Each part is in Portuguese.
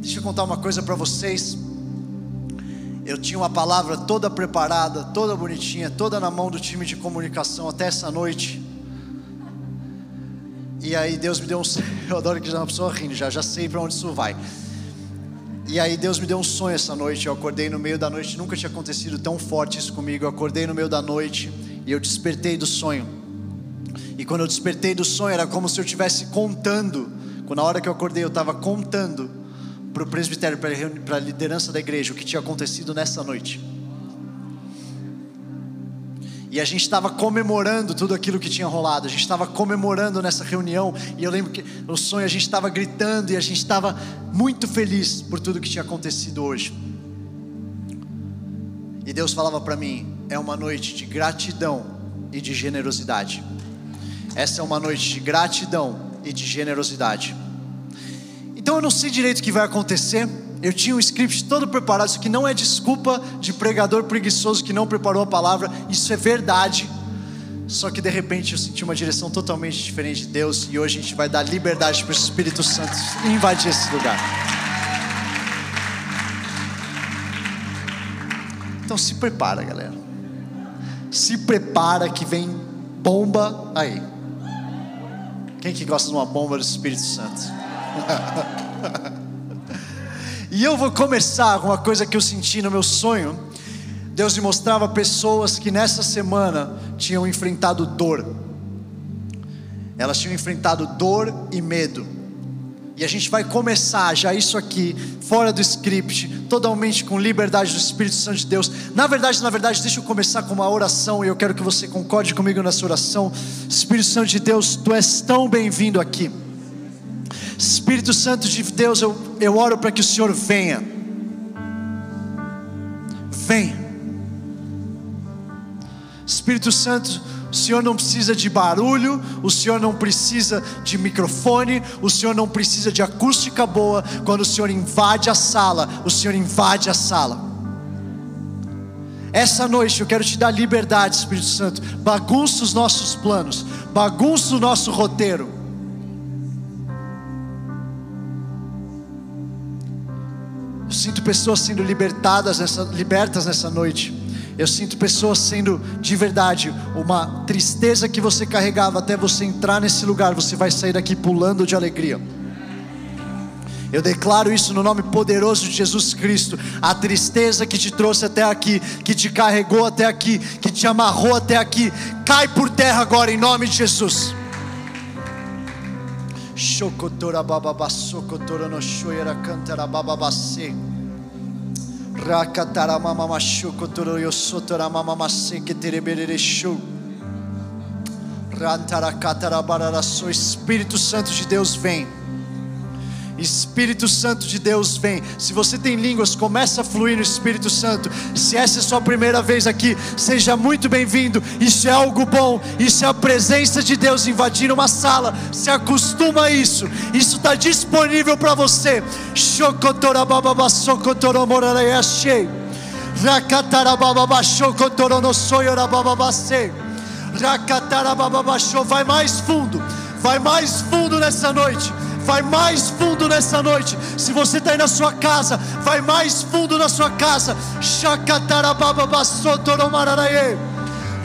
Deixa eu contar uma coisa para vocês. Eu tinha uma palavra toda preparada, toda bonitinha, toda na mão do time de comunicação até essa noite. E aí Deus me deu um. Eu adoro que já uma pessoa rindo, já, já sei para onde isso vai. E aí Deus me deu um sonho essa noite. Eu acordei no meio da noite, nunca tinha acontecido tão forte isso comigo. Eu acordei no meio da noite e eu despertei do sonho. E quando eu despertei do sonho, era como se eu estivesse contando. Quando na hora que eu acordei, eu estava contando para o presbitério, para a liderança da igreja, o que tinha acontecido nessa noite. E a gente estava comemorando tudo aquilo que tinha rolado. A gente estava comemorando nessa reunião. E eu lembro que no sonho a gente estava gritando e a gente estava muito feliz por tudo que tinha acontecido hoje. E Deus falava para mim: é uma noite de gratidão e de generosidade. Essa é uma noite de gratidão e de generosidade. Então eu não sei direito o que vai acontecer. Eu tinha um script todo preparado, isso que não é desculpa de pregador preguiçoso que não preparou a palavra, isso é verdade. Só que de repente eu senti uma direção totalmente diferente de Deus e hoje a gente vai dar liberdade para o Espírito Santo invadir esse lugar. Então se prepara, galera. Se prepara que vem bomba aí. Quem que gosta de uma bomba do Espírito Santo? E eu vou começar com uma coisa que eu senti no meu sonho. Deus me mostrava pessoas que nessa semana tinham enfrentado dor. Elas tinham enfrentado dor e medo. E a gente vai começar já isso aqui, fora do script, totalmente com liberdade do Espírito Santo de Deus. Na verdade, na verdade, deixa eu começar com uma oração e eu quero que você concorde comigo nessa oração. Espírito Santo de Deus, tu és tão bem-vindo aqui. Espírito Santo de Deus, eu, eu oro para que o Senhor venha. Vem. Espírito Santo, o Senhor não precisa de barulho, o Senhor não precisa de microfone, o Senhor não precisa de acústica boa. Quando o Senhor invade a sala, o Senhor invade a sala. Essa noite eu quero te dar liberdade, Espírito Santo. Bagunça os nossos planos, bagunça o nosso roteiro Eu sinto pessoas sendo libertadas nessa, libertas nessa noite. Eu sinto pessoas sendo de verdade uma tristeza que você carregava até você entrar nesse lugar, você vai sair daqui pulando de alegria. Eu declaro isso no nome poderoso de Jesus Cristo. A tristeza que te trouxe até aqui, que te carregou até aqui, que te amarrou até aqui, cai por terra agora em nome de Jesus. Shokotora bababa sokotora no shoyera cantara bababase. Rakatara mama mashukotoro yosotora mama maseke tereberere show. Rantara katara barara Espírito Santo de Deus vem. Espírito Santo de Deus vem. Se você tem línguas, começa a fluir no Espírito Santo. Se essa é sua primeira vez aqui, seja muito bem-vindo. Isso é algo bom. Isso é a presença de Deus invadindo uma sala. Se acostuma a isso. Isso está disponível para você. Vai mais fundo. Vai mais fundo nessa noite vai mais fundo nessa noite. Se você está aí na sua casa, vai mais fundo na sua casa. Shakatarabababasotoromararaye.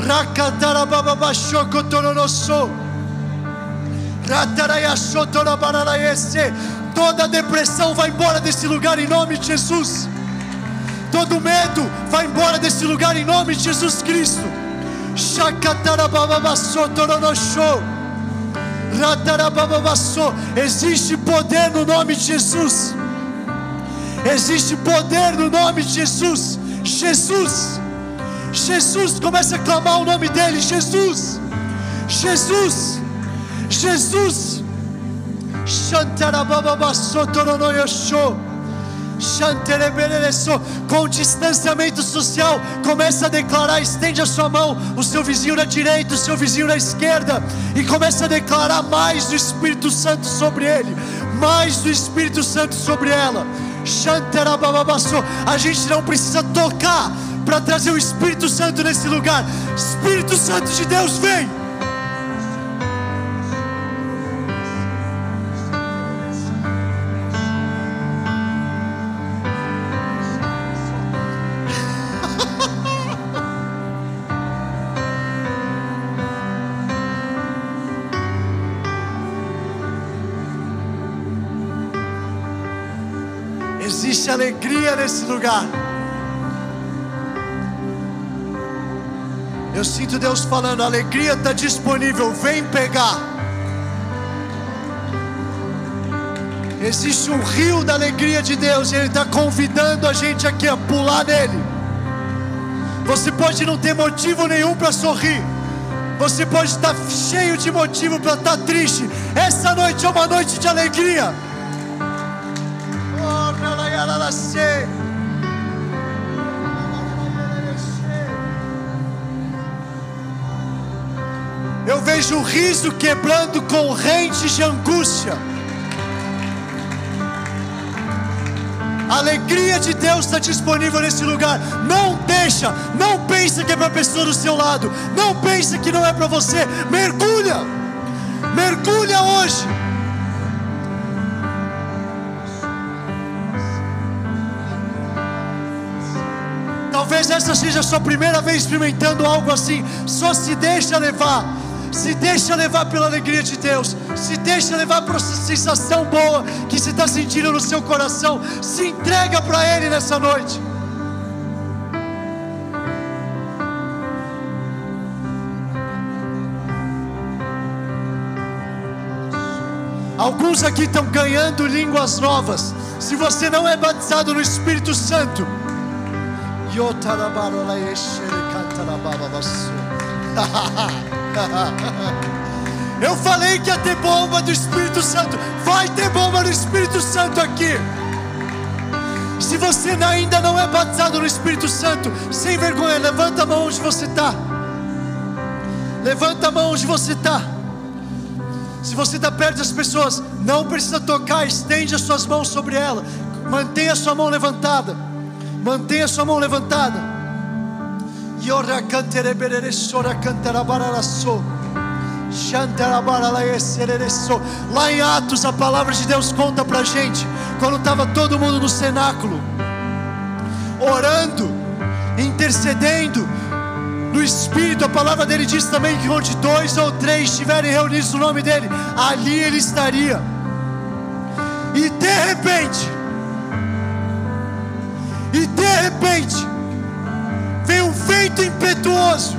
Rakatarabababashokotoronosso. Ratarayashotorabararaese. Toda depressão vai embora desse lugar em nome de Jesus. Todo medo vai embora desse lugar em nome de Jesus Cristo. Shakatarabababasotoronosso. Existe poder no nome de Jesus. Existe poder no nome de Jesus. Jesus. Jesus, comece a clamar o nome dele. Jesus. Jesus. Jesus. Shantarabababasotoronoyosho com distanciamento social, começa a declarar, estende a sua mão, o seu vizinho na direita, o seu vizinho na esquerda, e começa a declarar mais do Espírito Santo sobre ele, mais do Espírito Santo sobre ela. A gente não precisa tocar para trazer o Espírito Santo nesse lugar. Espírito Santo de Deus vem. Nesse lugar. Eu sinto Deus falando: a alegria está disponível, vem pegar. Existe um rio da alegria de Deus e Ele está convidando a gente aqui a pular nele. Você pode não ter motivo nenhum para sorrir, você pode estar cheio de motivo para estar triste. Essa noite é uma noite de alegria. Eu vejo o riso quebrando correntes de angústia. A alegria de Deus está disponível nesse lugar. Não deixa, não pensa que é para a pessoa do seu lado. Não pensa que não é para você. Mergulha, mergulha hoje. Talvez essa seja a sua primeira vez experimentando algo assim. Só se deixa levar se deixa levar pela alegria de Deus, se deixa levar por essa sensação boa que você está sentindo no seu coração, se entrega para Ele nessa noite. Alguns aqui estão ganhando línguas novas. Se você não é batizado no Espírito Santo, Eu falei que ia ter bomba do Espírito Santo. Vai ter bomba do Espírito Santo aqui. Se você ainda não é batizado no Espírito Santo, sem vergonha, levanta a mão onde você está. Levanta a mão onde você está. Se você está perto das pessoas, não precisa tocar, estende as suas mãos sobre ela. Mantenha a sua mão levantada. Mantenha sua mão levantada. Lá em Atos, a palavra de Deus conta pra gente, quando estava todo mundo no cenáculo, orando, intercedendo, no Espírito, a palavra dele diz também que onde dois ou três estiverem reunidos no nome dele, ali ele estaria. E de repente, e de repente, veio um vento impetuoso.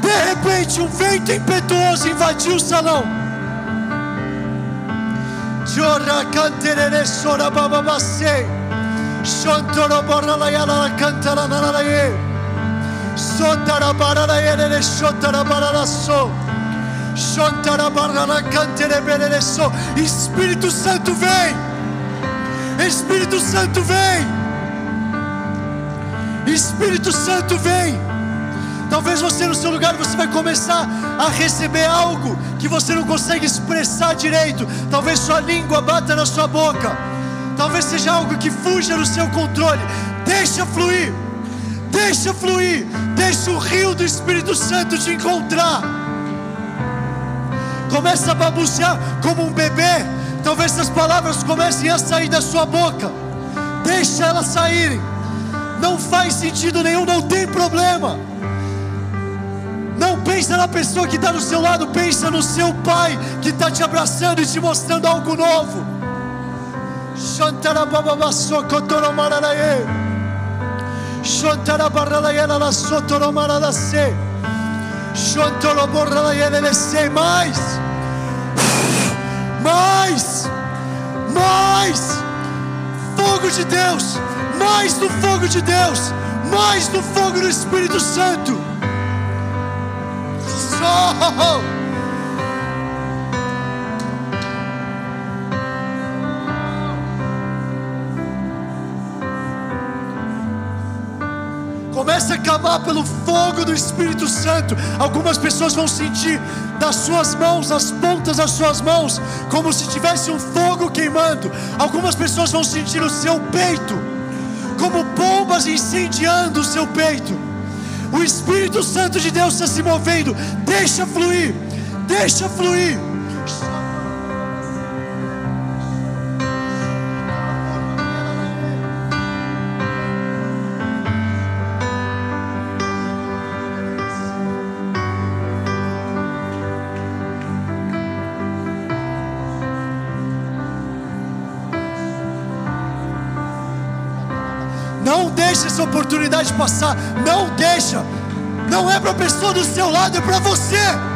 De repente, um vento impetuoso invadiu o salão. Espírito Santo vem. Espírito Santo vem. Espírito Santo vem. Talvez você no seu lugar você vai começar a receber algo que você não consegue expressar direito. Talvez sua língua bata na sua boca. Talvez seja algo que fuja do seu controle. Deixa fluir. Deixa fluir. Deixa o rio do Espírito Santo te encontrar. Começa a babucear como um bebê. Talvez essas palavras comecem a sair da sua boca. Deixa elas saírem não faz sentido nenhum, não tem problema. Não pensa na pessoa que está do seu lado, pensa no seu pai que está te abraçando e te mostrando algo novo. Mais, mais, mais, fogo de Deus mais do fogo de Deus, mais do fogo do Espírito Santo. Só. Comece a clamar pelo fogo do Espírito Santo. Algumas pessoas vão sentir das suas mãos, as pontas das suas mãos, como se tivesse um fogo queimando. Algumas pessoas vão sentir o seu peito como bombas incendiando o seu peito. O Espírito Santo de Deus está se movendo. Deixa fluir, deixa fluir. Deixa essa oportunidade passar. Não deixa. Não é para a pessoa do seu lado, é para você.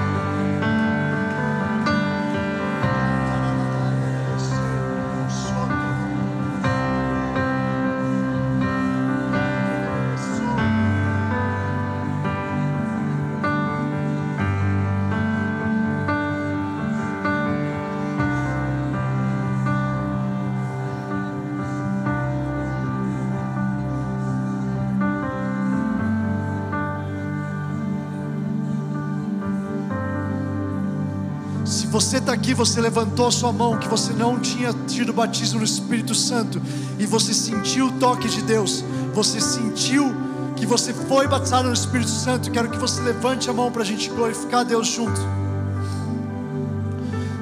Você está aqui, você levantou a sua mão, que você não tinha tido batismo no Espírito Santo, e você sentiu o toque de Deus, você sentiu que você foi batizado no Espírito Santo, quero que você levante a mão para a gente glorificar Deus junto.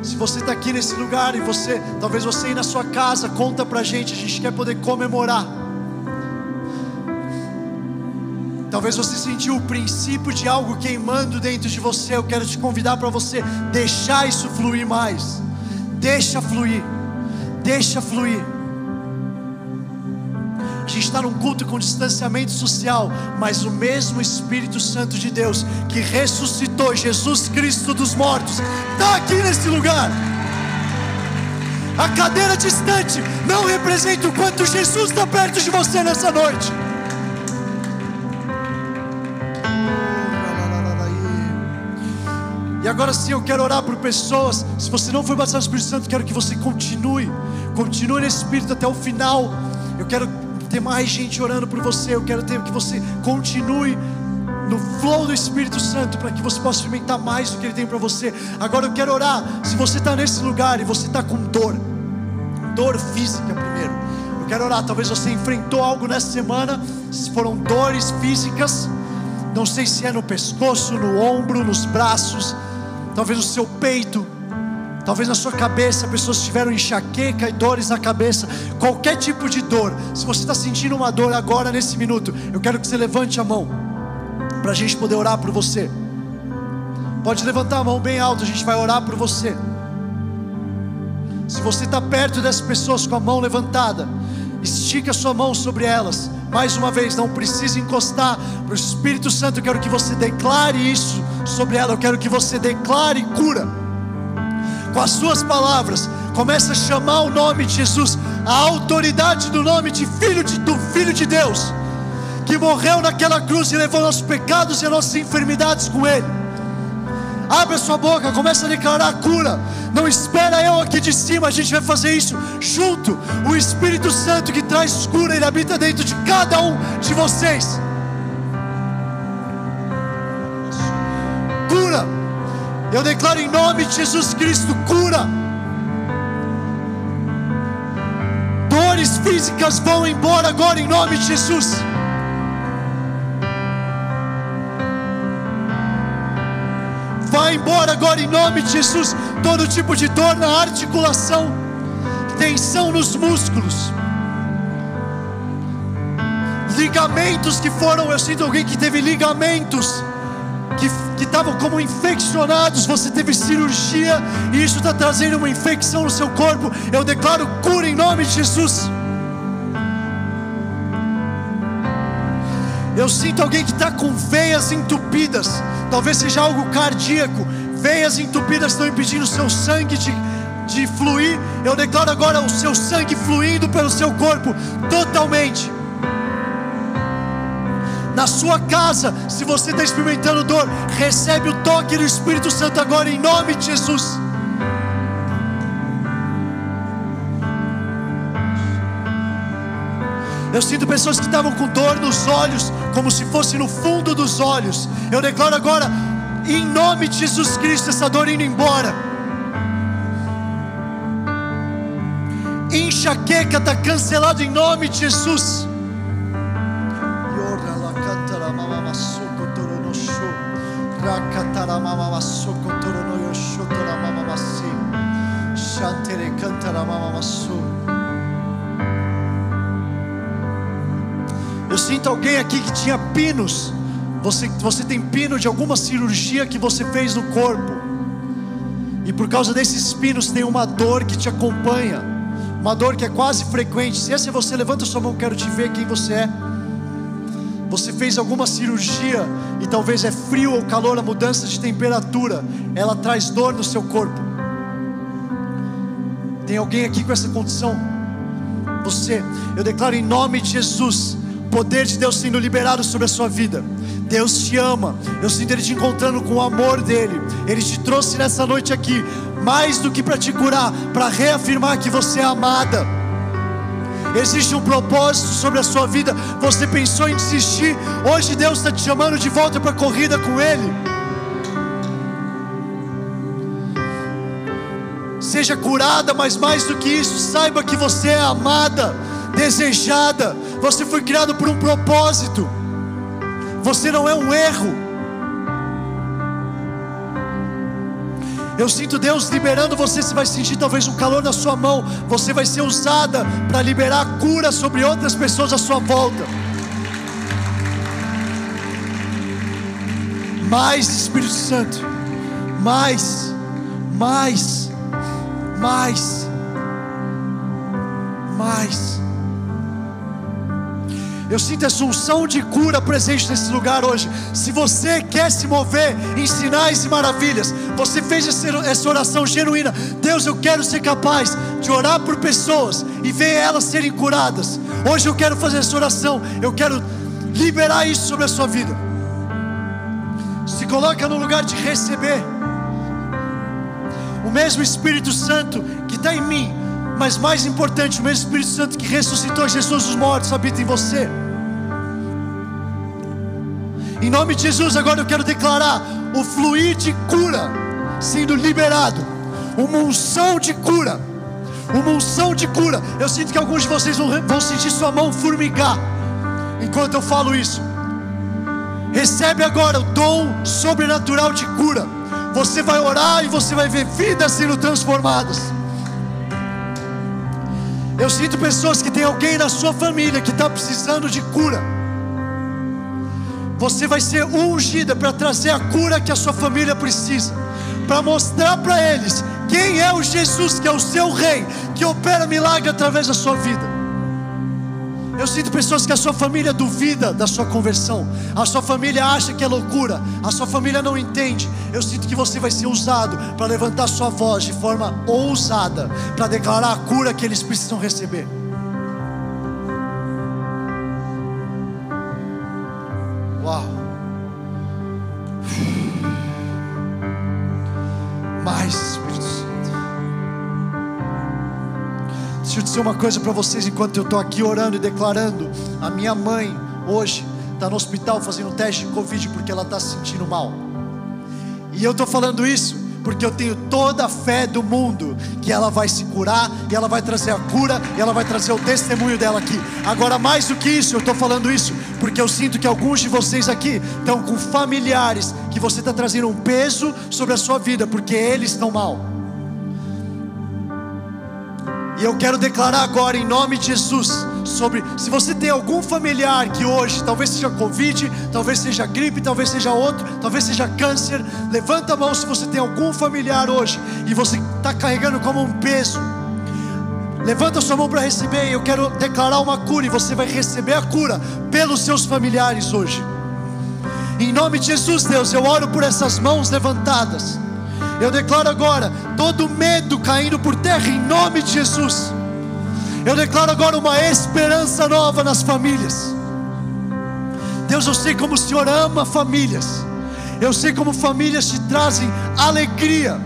Se você está aqui nesse lugar e você, talvez você ir na sua casa, conta para a gente, a gente quer poder comemorar. Talvez você sentiu o princípio de algo queimando dentro de você. Eu quero te convidar para você deixar isso fluir mais. Deixa fluir. Deixa fluir. A gente está num culto com distanciamento social, mas o mesmo Espírito Santo de Deus que ressuscitou Jesus Cristo dos mortos está aqui nesse lugar. A cadeira distante não representa o quanto Jesus está perto de você nessa noite. E agora sim eu quero orar por pessoas. Se você não foi batizado no Espírito Santo, quero que você continue. Continue nesse Espírito até o final. Eu quero ter mais gente orando por você. Eu quero ter que você continue no flow do Espírito Santo para que você possa experimentar mais do que Ele tem para você. Agora eu quero orar. Se você está nesse lugar e você está com dor, dor física primeiro. Eu quero orar. Talvez você enfrentou algo nessa semana. Se foram dores físicas. Não sei se é no pescoço, no ombro, nos braços talvez no seu peito, talvez na sua cabeça, pessoas tiveram enxaqueca e dores na cabeça, qualquer tipo de dor. Se você está sentindo uma dor agora, nesse minuto, eu quero que você levante a mão, para a gente poder orar por você. Pode levantar a mão bem alto, a gente vai orar por você. Se você está perto dessas pessoas com a mão levantada, estica a sua mão sobre elas. Mais uma vez, não precisa encostar para o Espírito Santo. Eu quero que você declare isso sobre ela. Eu quero que você declare cura com as suas palavras. Comece a chamar o nome de Jesus, a autoridade do nome de Filho de, do Filho de Deus, que morreu naquela cruz e levou nossos pecados e nossas enfermidades com Ele. Abre a sua boca, começa a declarar cura. Não espera eu aqui de cima, a gente vai fazer isso junto. O Espírito Santo que traz cura, ele habita dentro de cada um de vocês. Eu declaro em nome de Jesus Cristo cura. Dores físicas vão embora agora em nome de Jesus. Vai embora agora em nome de Jesus. Todo tipo de dor na articulação, tensão nos músculos, ligamentos que foram. Eu sinto alguém que teve ligamentos que estavam como infeccionados, você teve cirurgia e isso está trazendo uma infecção no seu corpo. Eu declaro cura em nome de Jesus. Eu sinto alguém que está com veias entupidas, talvez seja algo cardíaco. Veias entupidas estão impedindo o seu sangue de, de fluir. Eu declaro agora o seu sangue fluindo pelo seu corpo totalmente na sua casa, se você está experimentando dor, recebe o toque do Espírito Santo agora em nome de Jesus. Eu sinto pessoas que estavam com dor nos olhos, como se fosse no fundo dos olhos. Eu declaro agora, em nome de Jesus Cristo, essa dor indo embora. Enxaqueca está cancelado em nome de Jesus. Alguém aqui que tinha pinos. Você, você tem pino de alguma cirurgia que você fez no corpo. E por causa desses pinos tem uma dor que te acompanha. uma dor que é quase frequente. Se essa é você, levanta sua mão, quero te ver quem você é. Você fez alguma cirurgia e talvez é frio ou calor, a mudança de temperatura, ela traz dor no seu corpo. Tem alguém aqui com essa condição? Você, eu declaro em nome de Jesus, poder de Deus sendo liberado sobre a sua vida. Deus te ama. Eu sinto Ele te encontrando com o amor dele. Ele te trouxe nessa noite aqui, mais do que para te curar, para reafirmar que você é amada. Existe um propósito sobre a sua vida. Você pensou em desistir, hoje Deus está te chamando de volta para a corrida com Ele. Seja curada, mas mais do que isso, saiba que você é amada, desejada. Você foi criado por um propósito. Você não é um erro. Eu sinto Deus liberando você. Você vai sentir talvez um calor na sua mão. Você vai ser usada para liberar cura sobre outras pessoas à sua volta. Mais Espírito Santo. Mais, mais, mais, mais. Eu sinto essa unção de cura presente nesse lugar hoje. Se você quer se mover em sinais e maravilhas, você fez essa oração genuína. Deus, eu quero ser capaz de orar por pessoas e ver elas serem curadas. Hoje eu quero fazer essa oração. Eu quero liberar isso sobre a sua vida. Se coloca no lugar de receber. O mesmo Espírito Santo que está em mim, mas mais importante, o mesmo Espírito Santo que ressuscitou Jesus dos mortos habita em você. Em nome de Jesus, agora eu quero declarar o fluir de cura sendo liberado, uma unção de cura, uma unção de cura. Eu sinto que alguns de vocês vão, vão sentir sua mão formigar enquanto eu falo isso. Recebe agora o dom sobrenatural de cura. Você vai orar e você vai ver vidas sendo transformadas. Eu sinto pessoas que tem alguém na sua família que está precisando de cura. Você vai ser ungida para trazer a cura que a sua família precisa, para mostrar para eles quem é o Jesus que é o seu rei, que opera milagre através da sua vida. Eu sinto pessoas que a sua família duvida da sua conversão, a sua família acha que é loucura, a sua família não entende. Eu sinto que você vai ser usado para levantar sua voz de forma ousada, para declarar a cura que eles precisam receber. Uau. Deixa eu dizer uma coisa para vocês enquanto eu estou aqui orando e declarando. A minha mãe hoje está no hospital fazendo teste de Covid porque ela está se sentindo mal. E eu estou falando isso porque eu tenho toda a fé do mundo que ela vai se curar e ela vai trazer a cura e ela vai trazer o testemunho dela aqui. Agora, mais do que isso, eu estou falando isso porque eu sinto que alguns de vocês aqui estão com familiares que você está trazendo um peso sobre a sua vida porque eles estão mal. E eu quero declarar agora em nome de Jesus sobre se você tem algum familiar que hoje talvez seja Covid, talvez seja gripe, talvez seja outro, talvez seja câncer, levanta a mão se você tem algum familiar hoje e você está carregando como um peso. Levanta a sua mão para receber. Eu quero declarar uma cura e você vai receber a cura pelos seus familiares hoje. Em nome de Jesus, Deus, eu oro por essas mãos levantadas. Eu declaro agora todo medo caindo por terra em nome de Jesus. Eu declaro agora uma esperança nova nas famílias. Deus, eu sei como o Senhor ama famílias. Eu sei como famílias te trazem alegria.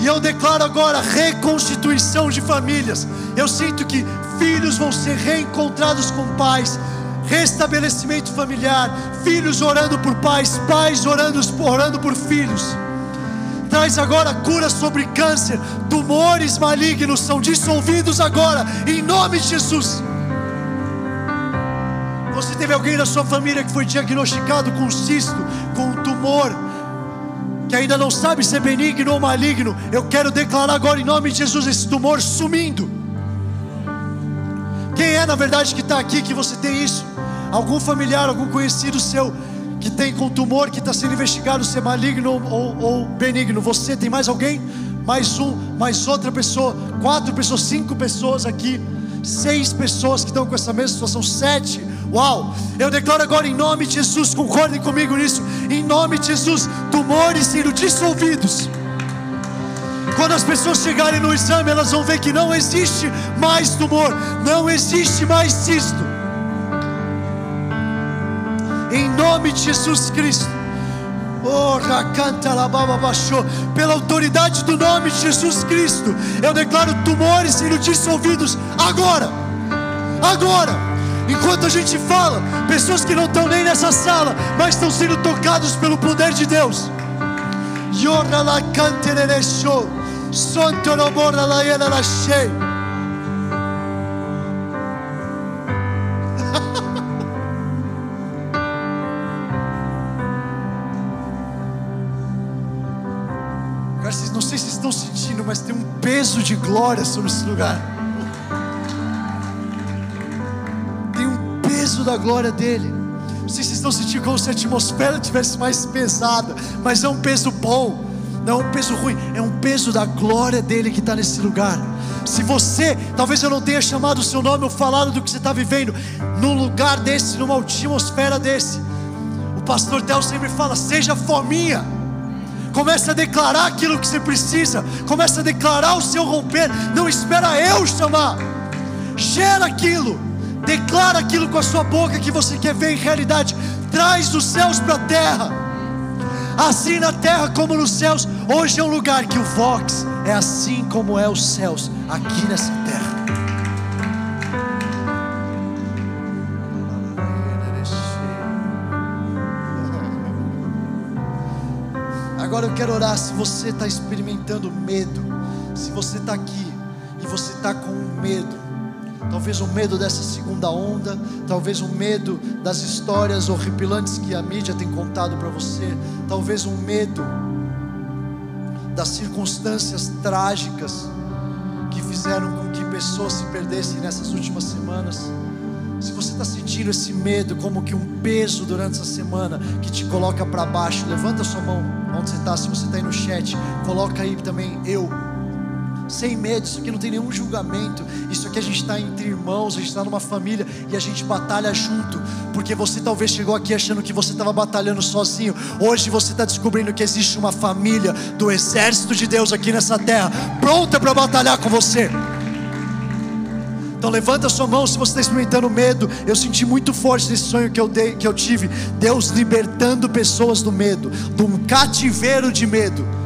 E eu declaro agora reconstituição de famílias. Eu sinto que filhos vão ser reencontrados com pais, restabelecimento familiar, filhos orando por pais, pais orando, orando por filhos traz agora cura sobre câncer, tumores malignos são dissolvidos agora, em nome de Jesus. Você teve alguém da sua família que foi diagnosticado com cisto, com um tumor, que ainda não sabe se é benigno ou maligno. Eu quero declarar agora em nome de Jesus esse tumor sumindo. Quem é na verdade que está aqui que você tem isso? Algum familiar, algum conhecido seu que tem com tumor que está sendo investigado se é maligno ou, ou benigno. Você tem mais alguém? mais um, mais outra pessoa, quatro pessoas, cinco pessoas aqui, seis pessoas que estão com essa mesma situação, sete. Uau! Eu declaro agora em nome de Jesus, concordem comigo nisso, em nome de Jesus, tumores sendo dissolvidos. Quando as pessoas chegarem no exame, elas vão ver que não existe mais tumor, não existe mais cisto. Em nome de Jesus Cristo. Oh, pela autoridade do nome de Jesus Cristo, eu declaro tumores sendo dissolvidos agora. Agora. Enquanto a gente fala, pessoas que não estão nem nessa sala, mas estão sendo tocados pelo poder de Deus. Yora la canterere show. Santo no borda la yena la shei. Peso de glória sobre esse lugar. Tem um peso da glória dele. Não sei se vocês estão sentindo como se a atmosfera tivesse mais pesada, mas é um peso bom não é um peso ruim, é um peso da glória dele que está nesse lugar. Se você, talvez eu não tenha chamado o seu nome ou falado do que você está vivendo, num lugar desse, numa atmosfera desse, o pastor Del sempre fala: seja fominha. Comece a declarar aquilo que você precisa. Comece a declarar o seu romper. Não espera eu chamar. Gera aquilo. Declara aquilo com a sua boca que você quer ver em realidade. Traz dos céus para a terra. Assim na terra como nos céus. Hoje é um lugar que o Vox é assim como é os céus, aqui nessa terra. Eu quero orar. Se você está experimentando medo, se você está aqui e você está com medo, talvez o medo dessa segunda onda, talvez o medo das histórias horripilantes que a mídia tem contado para você, talvez um medo das circunstâncias trágicas que fizeram com que pessoas se perdessem nessas últimas semanas. Se você está sentindo esse medo como que um peso durante essa semana que te coloca para baixo, levanta sua mão onde você está. Se você está aí no chat, coloca aí também eu sem medo, isso aqui não tem nenhum julgamento, isso aqui a gente está entre irmãos, a gente está numa família e a gente batalha junto, porque você talvez chegou aqui achando que você estava batalhando sozinho, hoje você está descobrindo que existe uma família do exército de Deus aqui nessa terra, pronta para batalhar com você. Então levanta a sua mão se você está experimentando medo. Eu senti muito forte nesse sonho que eu, dei, que eu tive. Deus libertando pessoas do medo, de um cativeiro de medo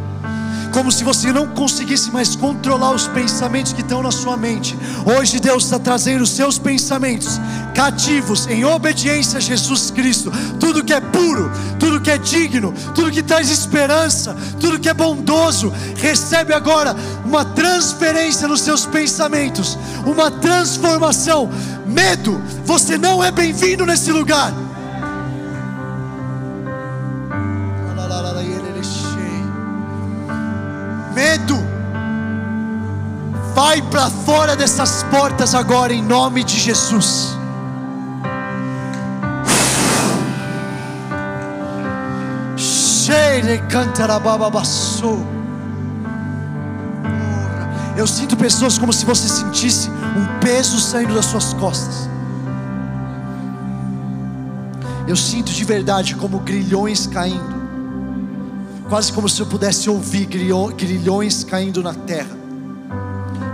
como se você não conseguisse mais controlar os pensamentos que estão na sua mente. Hoje Deus está trazendo os seus pensamentos cativos em obediência a Jesus Cristo. Tudo que é puro, tudo que é digno, tudo que traz esperança, tudo que é bondoso, recebe agora uma transferência nos seus pensamentos, uma transformação. Medo, você não é bem-vindo nesse lugar. Vai para fora dessas portas agora em nome de Jesus. Eu sinto pessoas como se você sentisse um peso saindo das suas costas. Eu sinto de verdade como grilhões caindo quase como se eu pudesse ouvir grilhões caindo na terra,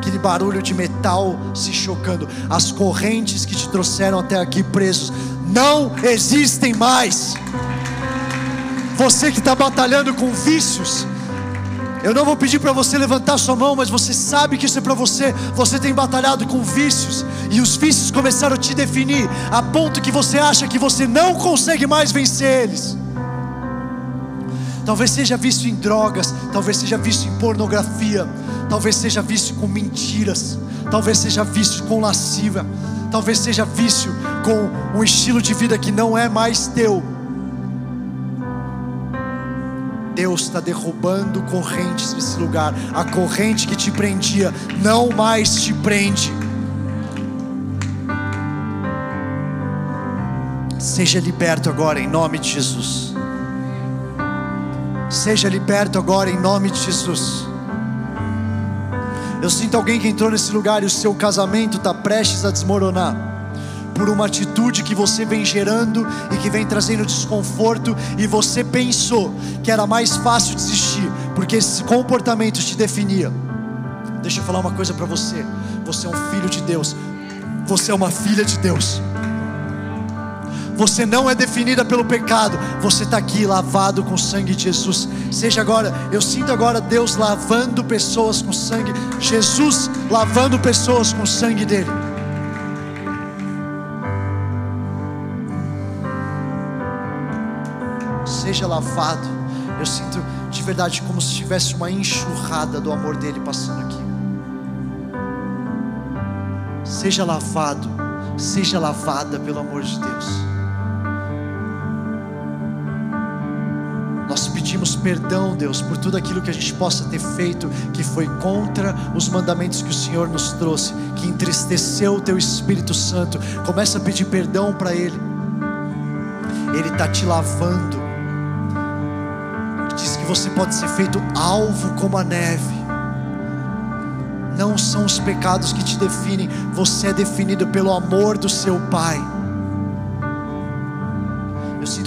aquele barulho de metal se chocando, as correntes que te trouxeram até aqui presos não existem mais. Você que está batalhando com vícios, eu não vou pedir para você levantar sua mão, mas você sabe que isso é para você. Você tem batalhado com vícios e os vícios começaram a te definir a ponto que você acha que você não consegue mais vencer eles. Talvez seja vício em drogas, talvez seja vício em pornografia, talvez seja vício com mentiras, talvez seja vício com lascívia, talvez seja vício com um estilo de vida que não é mais teu. Deus está derrubando correntes nesse lugar. A corrente que te prendia não mais te prende. Seja liberto agora em nome de Jesus. Seja liberto agora em nome de Jesus. Eu sinto alguém que entrou nesse lugar e o seu casamento está prestes a desmoronar por uma atitude que você vem gerando e que vem trazendo desconforto, e você pensou que era mais fácil desistir, porque esse comportamento te definia. Deixa eu falar uma coisa para você: você é um filho de Deus, você é uma filha de Deus. Você não é definida pelo pecado, você está aqui lavado com o sangue de Jesus. Seja agora, eu sinto agora Deus lavando pessoas com sangue, Jesus lavando pessoas com o sangue dele. Seja lavado, eu sinto de verdade como se tivesse uma enxurrada do amor dele passando aqui. Seja lavado, seja lavada pelo amor de Deus. Pedimos perdão, Deus, por tudo aquilo que a gente possa ter feito que foi contra os mandamentos que o Senhor nos trouxe, que entristeceu o Teu Espírito Santo. Começa a pedir perdão para Ele. Ele está te lavando. Diz que você pode ser feito alvo como a neve. Não são os pecados que te definem, você é definido pelo amor do seu Pai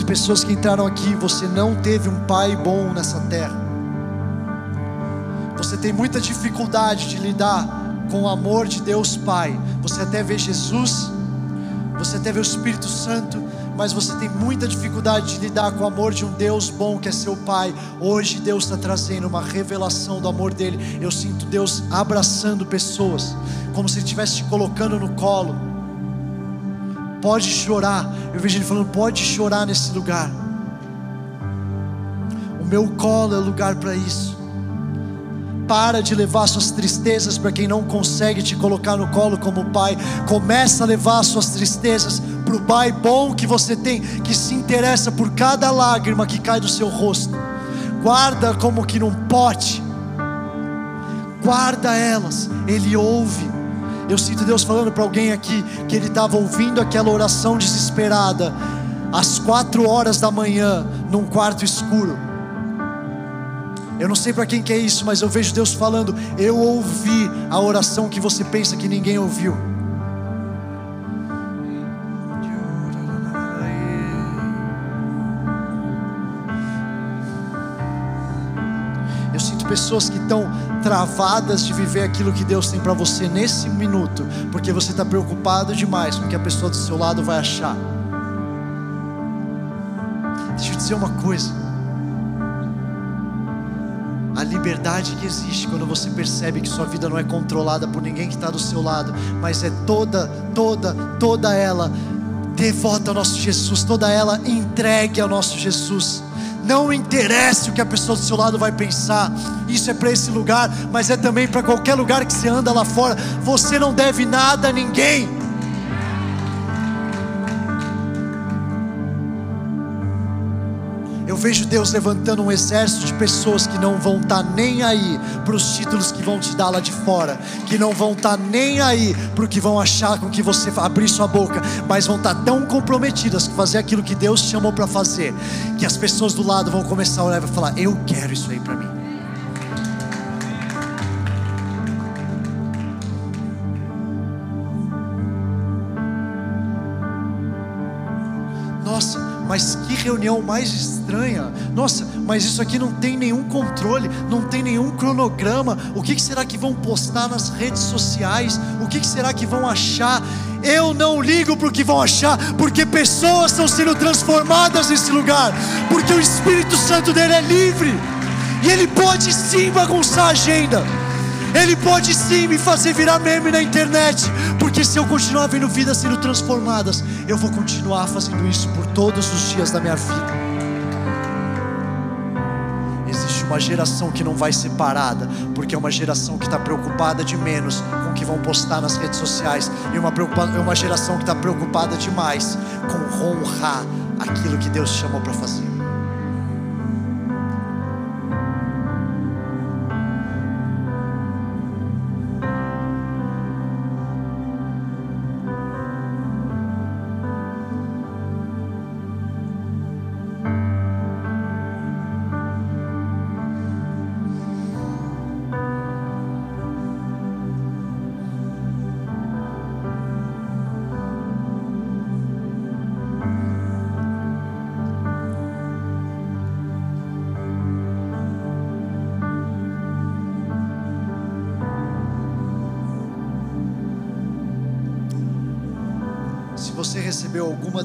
pessoas que entraram aqui, você não teve um pai bom nessa terra. Você tem muita dificuldade de lidar com o amor de Deus Pai. Você até vê Jesus, você até vê o Espírito Santo, mas você tem muita dificuldade de lidar com o amor de um Deus bom que é seu Pai. Hoje Deus está trazendo uma revelação do amor dele. Eu sinto Deus abraçando pessoas, como se estivesse te colocando no colo Pode chorar. Eu vejo ele falando: pode chorar nesse lugar. O meu colo é lugar para isso. Para de levar suas tristezas para quem não consegue te colocar no colo como pai. Começa a levar suas tristezas para o pai bom que você tem, que se interessa por cada lágrima que cai do seu rosto. Guarda como que num pote. Guarda elas. Ele ouve. Eu sinto Deus falando para alguém aqui que ele estava ouvindo aquela oração desesperada, às quatro horas da manhã, num quarto escuro. Eu não sei para quem que é isso, mas eu vejo Deus falando: Eu ouvi a oração que você pensa que ninguém ouviu. Eu sinto pessoas que estão travadas de viver aquilo que Deus tem para você nesse minuto, porque você está preocupado demais com o que a pessoa do seu lado vai achar. Deixa eu dizer uma coisa. A liberdade que existe quando você percebe que sua vida não é controlada por ninguém que está do seu lado, mas é toda, toda, toda ela devota ao nosso Jesus, toda ela entregue ao nosso Jesus. Não interessa o que a pessoa do seu lado vai pensar. Isso é para esse lugar, mas é também para qualquer lugar que você anda lá fora. Você não deve nada a ninguém. Vejo Deus levantando um exército de pessoas que não vão estar tá nem aí para os títulos que vão te dar lá de fora, que não vão estar tá nem aí para o que vão achar com que você abrir sua boca, mas vão estar tá tão comprometidas com fazer aquilo que Deus chamou para fazer, que as pessoas do lado vão começar a olhar e falar: Eu quero isso aí para mim. Nossa, mas reunião mais estranha. Nossa, mas isso aqui não tem nenhum controle, não tem nenhum cronograma. O que será que vão postar nas redes sociais? O que será que vão achar? Eu não ligo para o que vão achar, porque pessoas estão sendo transformadas nesse lugar, porque o Espírito Santo dele é livre e ele pode sim bagunçar a agenda. Ele pode sim me fazer virar meme na internet, porque se eu continuar vendo vidas sendo transformadas, eu vou continuar fazendo isso por todos os dias da minha vida. Existe uma geração que não vai ser parada, porque é uma geração que está preocupada de menos com o que vão postar nas redes sociais, e uma, é uma geração que está preocupada demais com honrar aquilo que Deus chamou para fazer.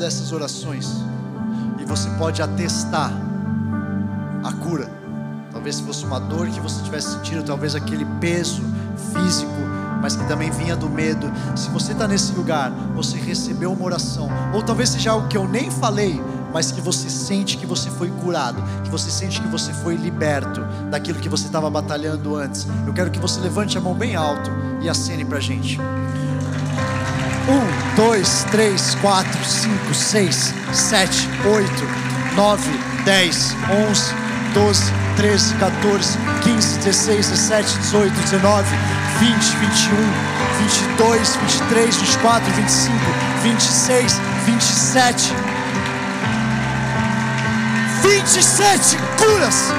Dessas orações e você pode atestar a cura, talvez fosse uma dor que você tivesse sentido, talvez aquele peso físico, mas que também vinha do medo. Se você está nesse lugar, você recebeu uma oração, ou talvez seja algo que eu nem falei, mas que você sente que você foi curado, que você sente que você foi liberto daquilo que você estava batalhando antes. Eu quero que você levante a mão bem alto e acene para a gente. Um, dois, três, quatro, cinco, seis, sete, oito, nove, dez, onze, doze, treze, 14, 15, 16, 17, 18, 19, 20, 21, 22, 23, 24, 25, 26, 27. 27 curas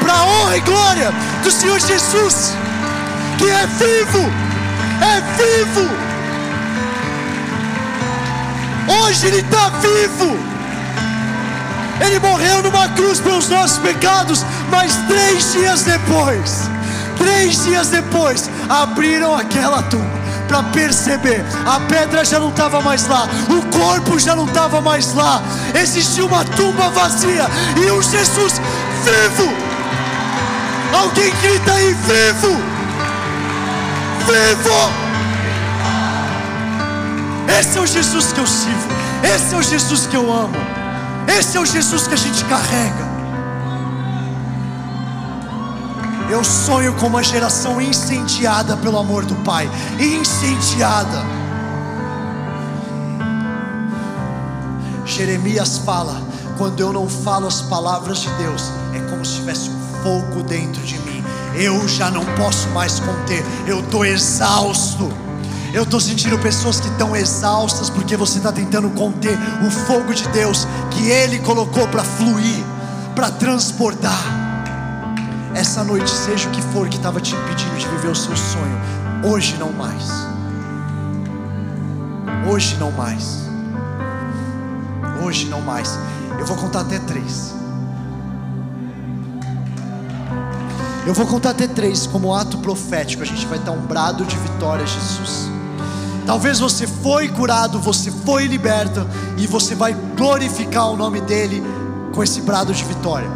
para a honra e glória do Senhor Jesus, que é vivo, é vivo. Hoje Ele está vivo. Ele morreu numa cruz pelos nossos pecados, mas três dias depois, três dias depois, abriram aquela tumba para perceber. A pedra já não estava mais lá, o corpo já não estava mais lá. Existia uma tumba vazia e um Jesus vivo. Alguém grita aí: vivo! Vivo! Esse é o Jesus que eu sirvo. Esse é o Jesus que eu amo. Esse é o Jesus que a gente carrega. Eu sonho com uma geração incendiada pelo amor do Pai incendiada. Jeremias fala: quando eu não falo as palavras de Deus, é como se tivesse um fogo dentro de mim. Eu já não posso mais conter, eu estou exausto. Eu estou sentindo pessoas que estão exaustas porque você está tentando conter o fogo de Deus que Ele colocou para fluir, para transportar essa noite, seja o que for que estava te impedindo de viver o seu sonho, hoje não mais. Hoje não mais. Hoje não mais. Eu vou contar até três. Eu vou contar até três como ato profético. A gente vai dar um brado de vitória Jesus. Talvez você foi curado, você foi liberto e você vai glorificar o nome dele com esse brado de vitória.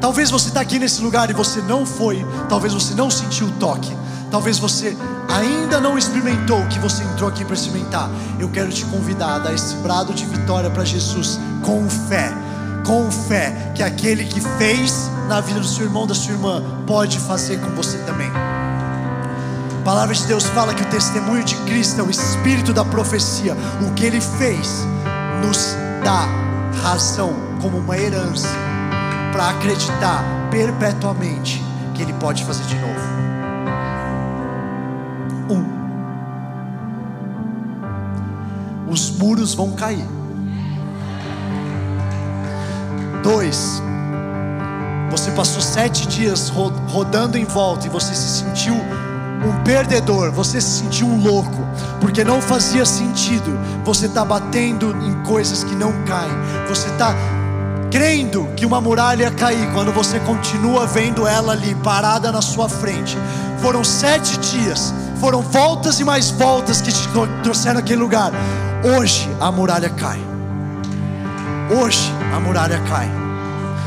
Talvez você está aqui nesse lugar e você não foi, talvez você não sentiu o toque, talvez você ainda não experimentou o que você entrou aqui para experimentar. Eu quero te convidar a dar esse brado de vitória para Jesus com fé, com fé que aquele que fez na vida do seu irmão, da sua irmã, pode fazer com você também. Palavra de Deus fala que o testemunho de Cristo é o espírito da profecia. O que ele fez nos dá razão como uma herança para acreditar perpetuamente que Ele pode fazer de novo. Um, os muros vão cair. Dois, você passou sete dias rodando em volta e você se sentiu um perdedor, você se sentiu um louco, porque não fazia sentido você estar tá batendo em coisas que não caem, você está crendo que uma muralha cair, quando você continua vendo ela ali parada na sua frente. Foram sete dias, foram voltas e mais voltas que te trouxeram aquele lugar. Hoje a muralha cai. Hoje a muralha cai.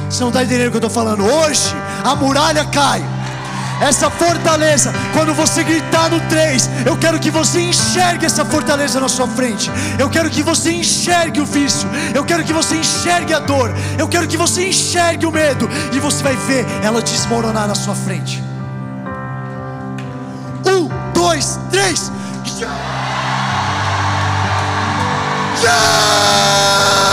Você não está entendendo o que eu estou falando? Hoje a muralha cai essa fortaleza. Quando você gritar no 3, eu quero que você enxergue essa fortaleza na sua frente. Eu quero que você enxergue o vício. Eu quero que você enxergue a dor. Eu quero que você enxergue o medo. E você vai ver ela desmoronar na sua frente. Um, dois, três. Yeah! Yeah!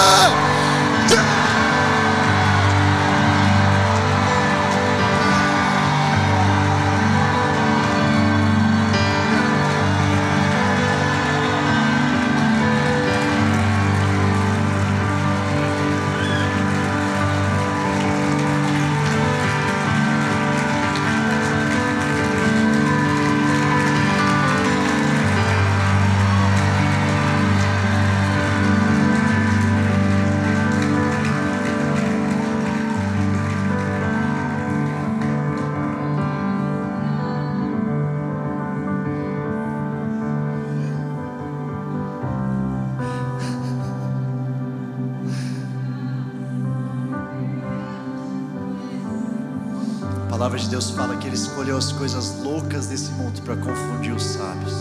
Palavra de Deus fala que Ele escolheu as coisas loucas desse mundo para confundir os sábios.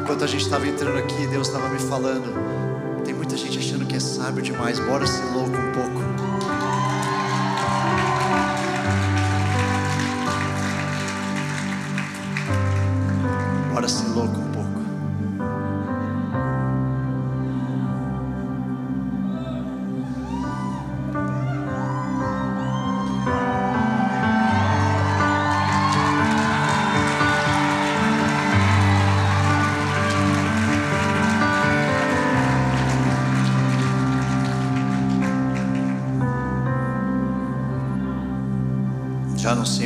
Enquanto a gente estava entrando aqui, Deus estava me falando: tem muita gente achando que é sábio demais, bora ser louco um pouco.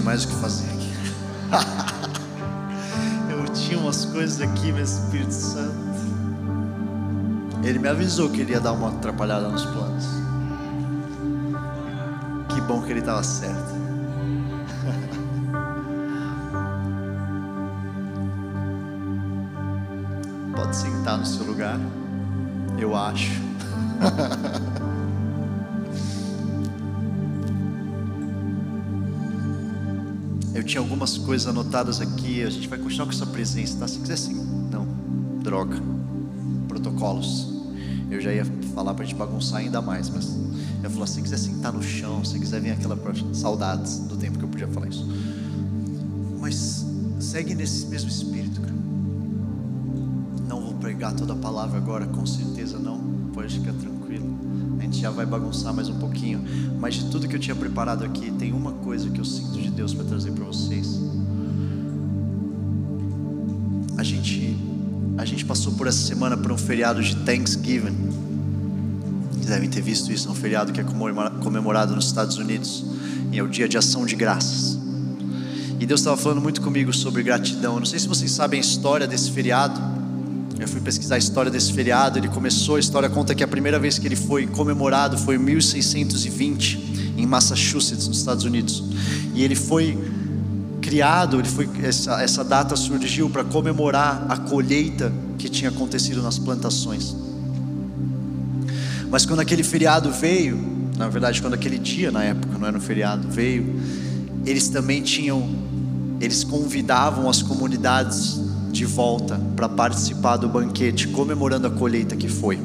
Mais o que fazer aqui. Eu tinha umas coisas aqui, meu Espírito Santo. Ele me avisou que ele ia dar uma atrapalhada nos planos. Que bom que ele estava certo. Pode sentar no seu lugar, eu acho. Eu tinha algumas coisas anotadas aqui. A gente vai continuar com essa presença, tá? Se quiser sim. Não, droga. Protocolos. Eu já ia falar pra gente bagunçar ainda mais, mas eu falar: se quiser sentar no chão, se quiser vir aquela saudades do tempo que eu podia falar isso. Mas segue nesse mesmo espírito, cara. Não vou pregar toda a palavra agora, com certeza não. Pode ficar tranquilo. Gente já vai bagunçar mais um pouquinho. Mas de tudo que eu tinha preparado aqui, tem uma coisa que eu sinto de Deus para trazer para vocês. A gente, a gente passou por essa semana por um feriado de Thanksgiving. Vocês devem ter visto isso, é um feriado que é comemorado nos Estados Unidos. E é o dia de ação de graças. E Deus estava falando muito comigo sobre gratidão. Não sei se vocês sabem a história desse feriado. Eu fui pesquisar a história desse feriado. Ele começou, a história conta que a primeira vez que ele foi comemorado foi em 1620, em Massachusetts, nos Estados Unidos. E ele foi criado, ele foi, essa, essa data surgiu para comemorar a colheita que tinha acontecido nas plantações. Mas quando aquele feriado veio, na verdade, quando aquele dia na época, não era um feriado, veio, eles também tinham, eles convidavam as comunidades de volta para participar do banquete, comemorando a colheita que foi.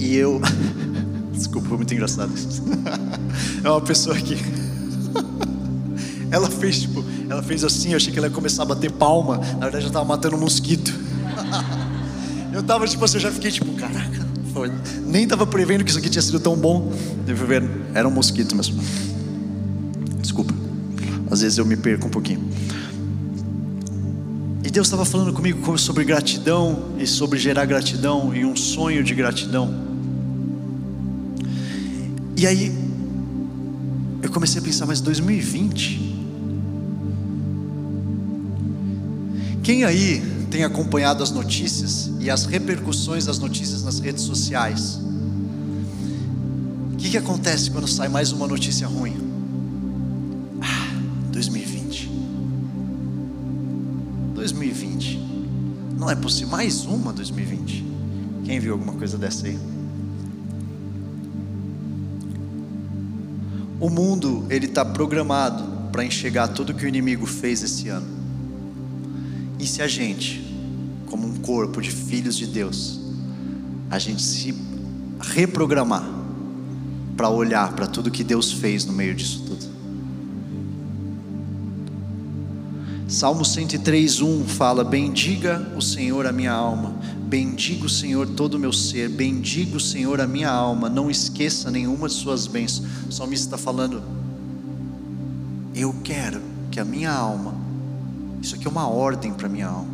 E eu. Desculpa, foi muito engraçado isso. É uma pessoa que. Ela fez tipo, ela fez assim, eu achei que ela ia começar a bater palma. Na verdade, eu estava matando um mosquito. Eu tava tipo assim, eu já fiquei tipo, caraca, foi. nem tava prevendo que isso aqui tinha sido tão bom. Era um mosquito mesmo. Às vezes eu me perco um pouquinho. E Deus estava falando comigo sobre gratidão e sobre gerar gratidão e um sonho de gratidão. E aí eu comecei a pensar, mas 2020? Quem aí tem acompanhado as notícias e as repercussões das notícias nas redes sociais? O que, que acontece quando sai mais uma notícia ruim? Não é possível. Mais uma 2020. Quem viu alguma coisa dessa aí? O mundo ele está programado para enxergar tudo que o inimigo fez esse ano. E se a gente, como um corpo de filhos de Deus, a gente se reprogramar para olhar para tudo que Deus fez no meio disso Salmo 103, 1 fala: Bendiga o Senhor a minha alma, bendiga o Senhor todo o meu ser, bendiga o Senhor a minha alma, não esqueça nenhuma de suas bênçãos. O salmista está falando: Eu quero que a minha alma, isso aqui é uma ordem para a minha alma,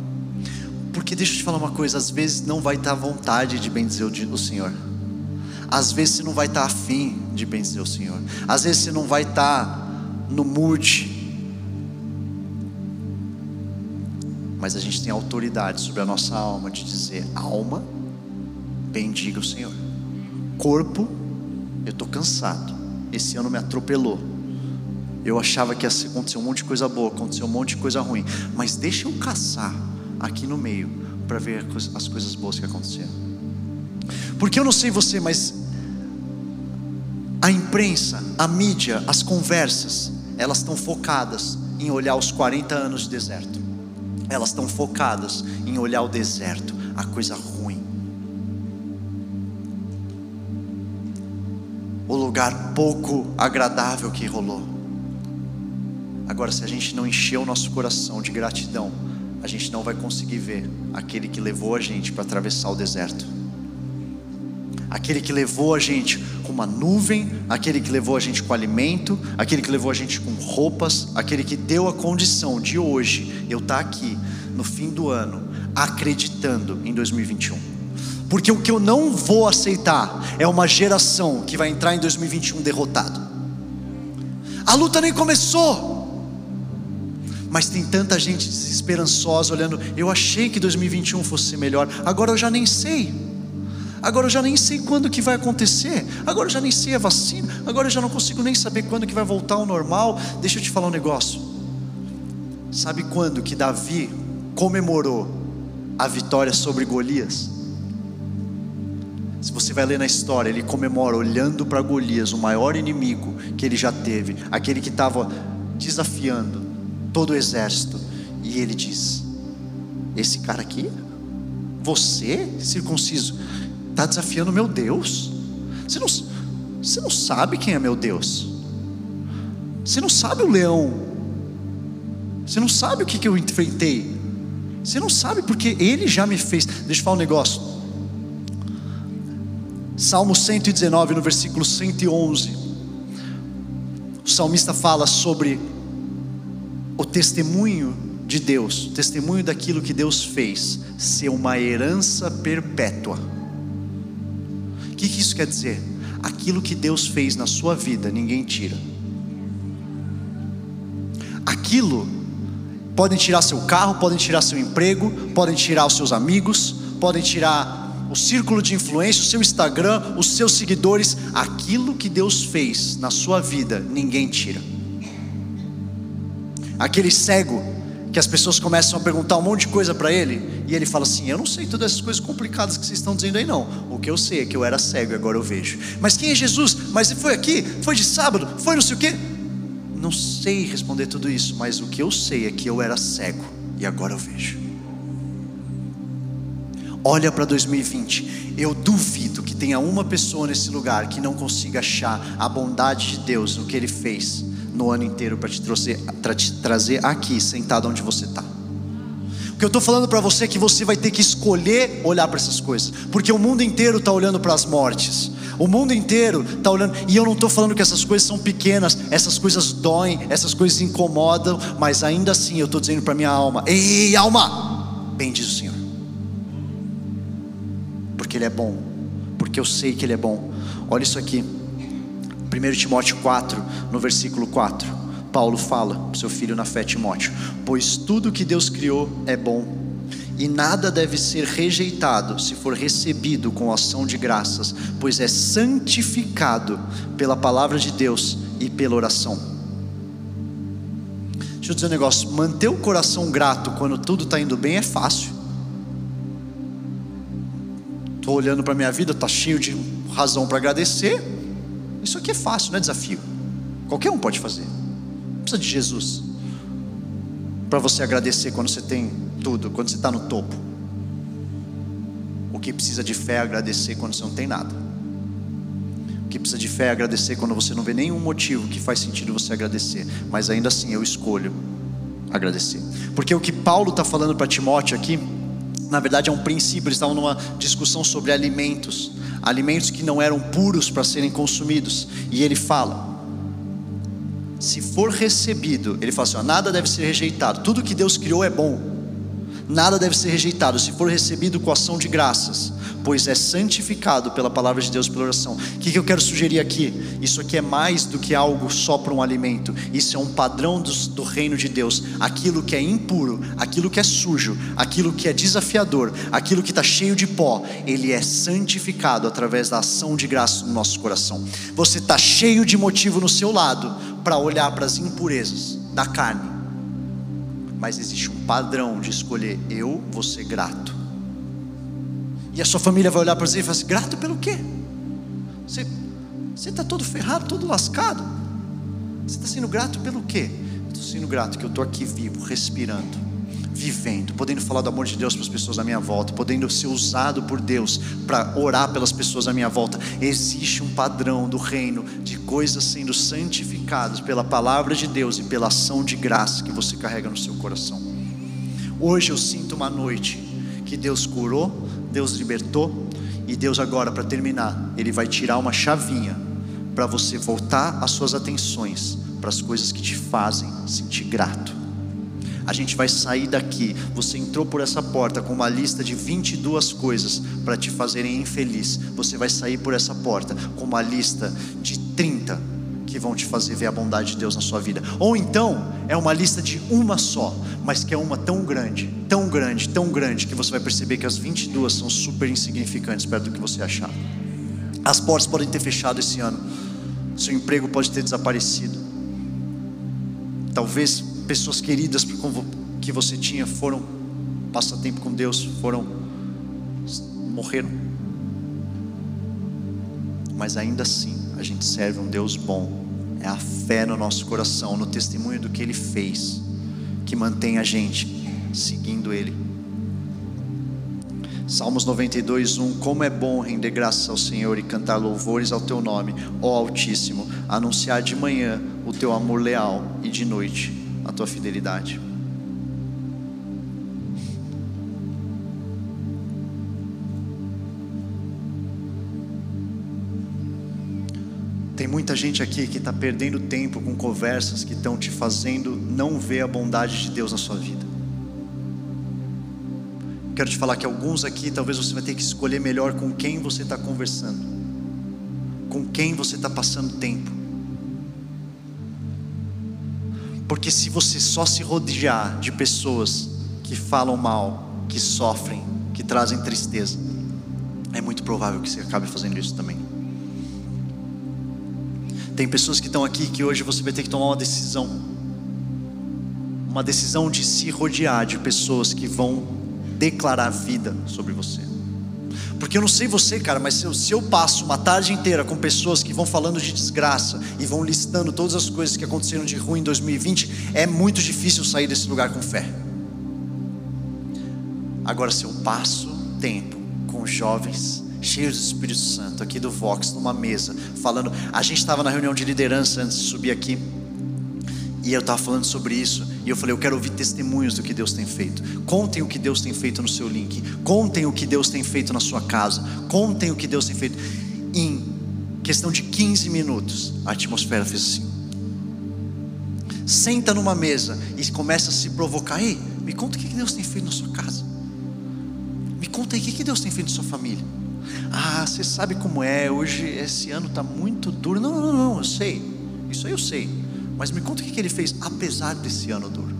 porque deixa eu te falar uma coisa: às vezes não vai estar à vontade de bendizer o Senhor, às vezes você não vai estar afim de bendizer o Senhor, às vezes você não vai estar no mood mas a gente tem autoridade sobre a nossa alma de dizer: alma, bendiga o Senhor. Corpo, eu estou cansado. Esse ano me atropelou. Eu achava que ia acontecer um monte de coisa boa, aconteceu um monte de coisa ruim. Mas deixa eu caçar aqui no meio para ver as coisas boas que aconteceram. Porque eu não sei você, mas A imprensa, a mídia, as conversas, elas estão focadas em olhar os 40 anos de deserto. Elas estão focadas em olhar o deserto, a coisa ruim. O lugar pouco agradável que rolou. Agora, se a gente não encher o nosso coração de gratidão, a gente não vai conseguir ver aquele que levou a gente para atravessar o deserto. Aquele que levou a gente com uma nuvem, aquele que levou a gente com alimento, aquele que levou a gente com roupas, aquele que deu a condição de hoje eu estar tá aqui no fim do ano acreditando em 2021. Porque o que eu não vou aceitar é uma geração que vai entrar em 2021 derrotado. A luta nem começou. Mas tem tanta gente desesperançosa olhando. Eu achei que 2021 fosse melhor, agora eu já nem sei. Agora eu já nem sei quando que vai acontecer. Agora eu já nem sei a vacina. Agora eu já não consigo nem saber quando que vai voltar ao normal. Deixa eu te falar um negócio. Sabe quando que Davi comemorou a vitória sobre Golias? Se você vai ler na história, ele comemora olhando para Golias, o maior inimigo que ele já teve, aquele que estava desafiando todo o exército. E ele diz: Esse cara aqui, você, circunciso, está desafiando meu Deus. Você não, você não sabe quem é meu Deus. Você não sabe o leão. Você não sabe o que, que eu enfrentei. Você não sabe porque ele já me fez. Deixa eu falar um negócio. Salmo 119, no versículo 111. O salmista fala sobre o testemunho de Deus, o testemunho daquilo que Deus fez, ser uma herança perpétua. O que, que isso quer dizer? Aquilo que Deus fez na sua vida, ninguém tira. Aquilo, podem tirar seu carro, podem tirar seu emprego, podem tirar os seus amigos, podem tirar o círculo de influência, o seu Instagram, os seus seguidores, aquilo que Deus fez na sua vida, ninguém tira aquele cego que as pessoas começam a perguntar um monte de coisa para ele, e ele fala assim: Eu não sei todas essas coisas complicadas que vocês estão dizendo aí, não. O que eu sei é que eu era cego e agora eu vejo. Mas quem é Jesus? Mas foi aqui? Foi de sábado? Foi não sei o quê? Não sei responder tudo isso, mas o que eu sei é que eu era cego e agora eu vejo. Olha para 2020, eu duvido que tenha uma pessoa nesse lugar que não consiga achar a bondade de Deus no que Ele fez no ano inteiro para te, te trazer aqui, sentado onde você está. O que eu estou falando para você é que você vai ter que escolher olhar para essas coisas, porque o mundo inteiro está olhando para as mortes, o mundo inteiro está olhando, e eu não estou falando que essas coisas são pequenas, essas coisas doem, essas coisas incomodam, mas ainda assim eu estou dizendo para minha alma: ei, alma, bem diz o Senhor, porque Ele é bom, porque eu sei que Ele é bom. Olha isso aqui. 1 Timóteo 4, no versículo 4, Paulo fala para seu filho na fé, Timóteo: Pois tudo que Deus criou é bom, e nada deve ser rejeitado se for recebido com ação de graças, pois é santificado pela palavra de Deus e pela oração. Deixa eu dizer um negócio: manter o coração grato quando tudo está indo bem é fácil. Estou olhando para a minha vida, está cheio de razão para agradecer. Isso aqui é fácil, não é desafio. Qualquer um pode fazer. Não precisa de Jesus para você agradecer quando você tem tudo, quando você está no topo. O que precisa de fé é agradecer quando você não tem nada. O que precisa de fé é agradecer quando você não vê nenhum motivo que faz sentido você agradecer. Mas ainda assim eu escolho agradecer. Porque o que Paulo está falando para Timóteo aqui, na verdade é um princípio. Eles estavam numa discussão sobre alimentos alimentos que não eram puros para serem consumidos. E ele fala: se for recebido, ele fala assim: ó, nada deve ser rejeitado, tudo que Deus criou é bom nada deve ser rejeitado, se for recebido com ação de graças, pois é santificado pela palavra de Deus, pela oração. O que, eu quero sugerir aqui? Isso aqui é mais do que algo só para um alimento, isso é um padrão do, do reino de Deus. Aquilo que é impuro, aquilo que é sujo, aquilo que é desafiador, aquilo que está cheio de pó, ele é santificado através da ação de graça no nosso coração. Você está cheio de motivo no seu lado para olhar para as impurezas da carne mas existe um padrão de escolher: eu vou ser grato. E a sua família vai olhar para você e falar assim: grato pelo quê? Você, está todo ferrado, todo lascado. Você está sendo grato pelo quê? Estou sendo grato que eu estou aqui vivo, respirando, vivendo, podendo falar do amor de Deus para as pessoas à minha volta, podendo ser usado por Deus para orar pelas pessoas à minha volta. Existe um padrão do reino de coisas sendo santificadas pela palavra de Deus e pela ação de graça que você carrega no seu coração. Hoje eu sinto uma noite que Deus curou, Deus libertou e Deus agora para terminar, ele vai tirar uma chavinha para você voltar as suas atenções para as coisas que te fazem sentir grato. A gente vai sair daqui. Você entrou por essa porta com uma lista de 22 coisas para te fazerem infeliz. Você vai sair por essa porta com uma lista de 30 que vão te fazer ver a bondade de Deus na sua vida. Ou então, é uma lista de uma só, mas que é uma tão grande, tão grande, tão grande, que você vai perceber que as 22 são super insignificantes perto do que você achava. As portas podem ter fechado esse ano, seu emprego pode ter desaparecido. Talvez pessoas queridas que você tinha foram passar tempo com Deus, foram morreram. Mas ainda assim, a gente serve um Deus bom. É a fé no nosso coração, no testemunho do que ele fez, que mantém a gente seguindo ele. Salmos 92, 1: Como é bom render graças ao Senhor e cantar louvores ao teu nome, ó Altíssimo, anunciar de manhã o teu amor leal e de noite a tua fidelidade. Tem muita gente aqui que está perdendo tempo com conversas que estão te fazendo não ver a bondade de Deus na sua vida. Quero te falar que alguns aqui talvez você vai ter que escolher melhor com quem você está conversando, com quem você está passando tempo. Porque se você só se rodear de pessoas que falam mal, que sofrem, que trazem tristeza, é muito provável que você acabe fazendo isso também. Tem pessoas que estão aqui que hoje você vai ter que tomar uma decisão. Uma decisão de se rodear de pessoas que vão declarar vida sobre você. Porque eu não sei você, cara, mas se eu, se eu, passo uma tarde inteira com pessoas que vão falando de desgraça e vão listando todas as coisas que aconteceram de ruim em 2020, é muito difícil sair desse lugar com fé. Agora, se eu passo tempo com jovens cheios do Espírito Santo aqui do Vox, numa mesa, falando, a gente estava na reunião de liderança antes de subir aqui, e eu estava falando sobre isso. E eu falei, eu quero ouvir testemunhos do que Deus tem feito. Contem o que Deus tem feito no seu link. Contem o que Deus tem feito na sua casa. Contem o que Deus tem feito. Em questão de 15 minutos, a atmosfera fez assim. Senta numa mesa e começa a se provocar. Ei, me conta o que Deus tem feito na sua casa. Me conta aí o que Deus tem feito na sua família. Ah, você sabe como é. Hoje, esse ano está muito duro. Não, não, não, eu sei. Isso aí eu sei. Mas me conta o que ele fez apesar desse ano duro.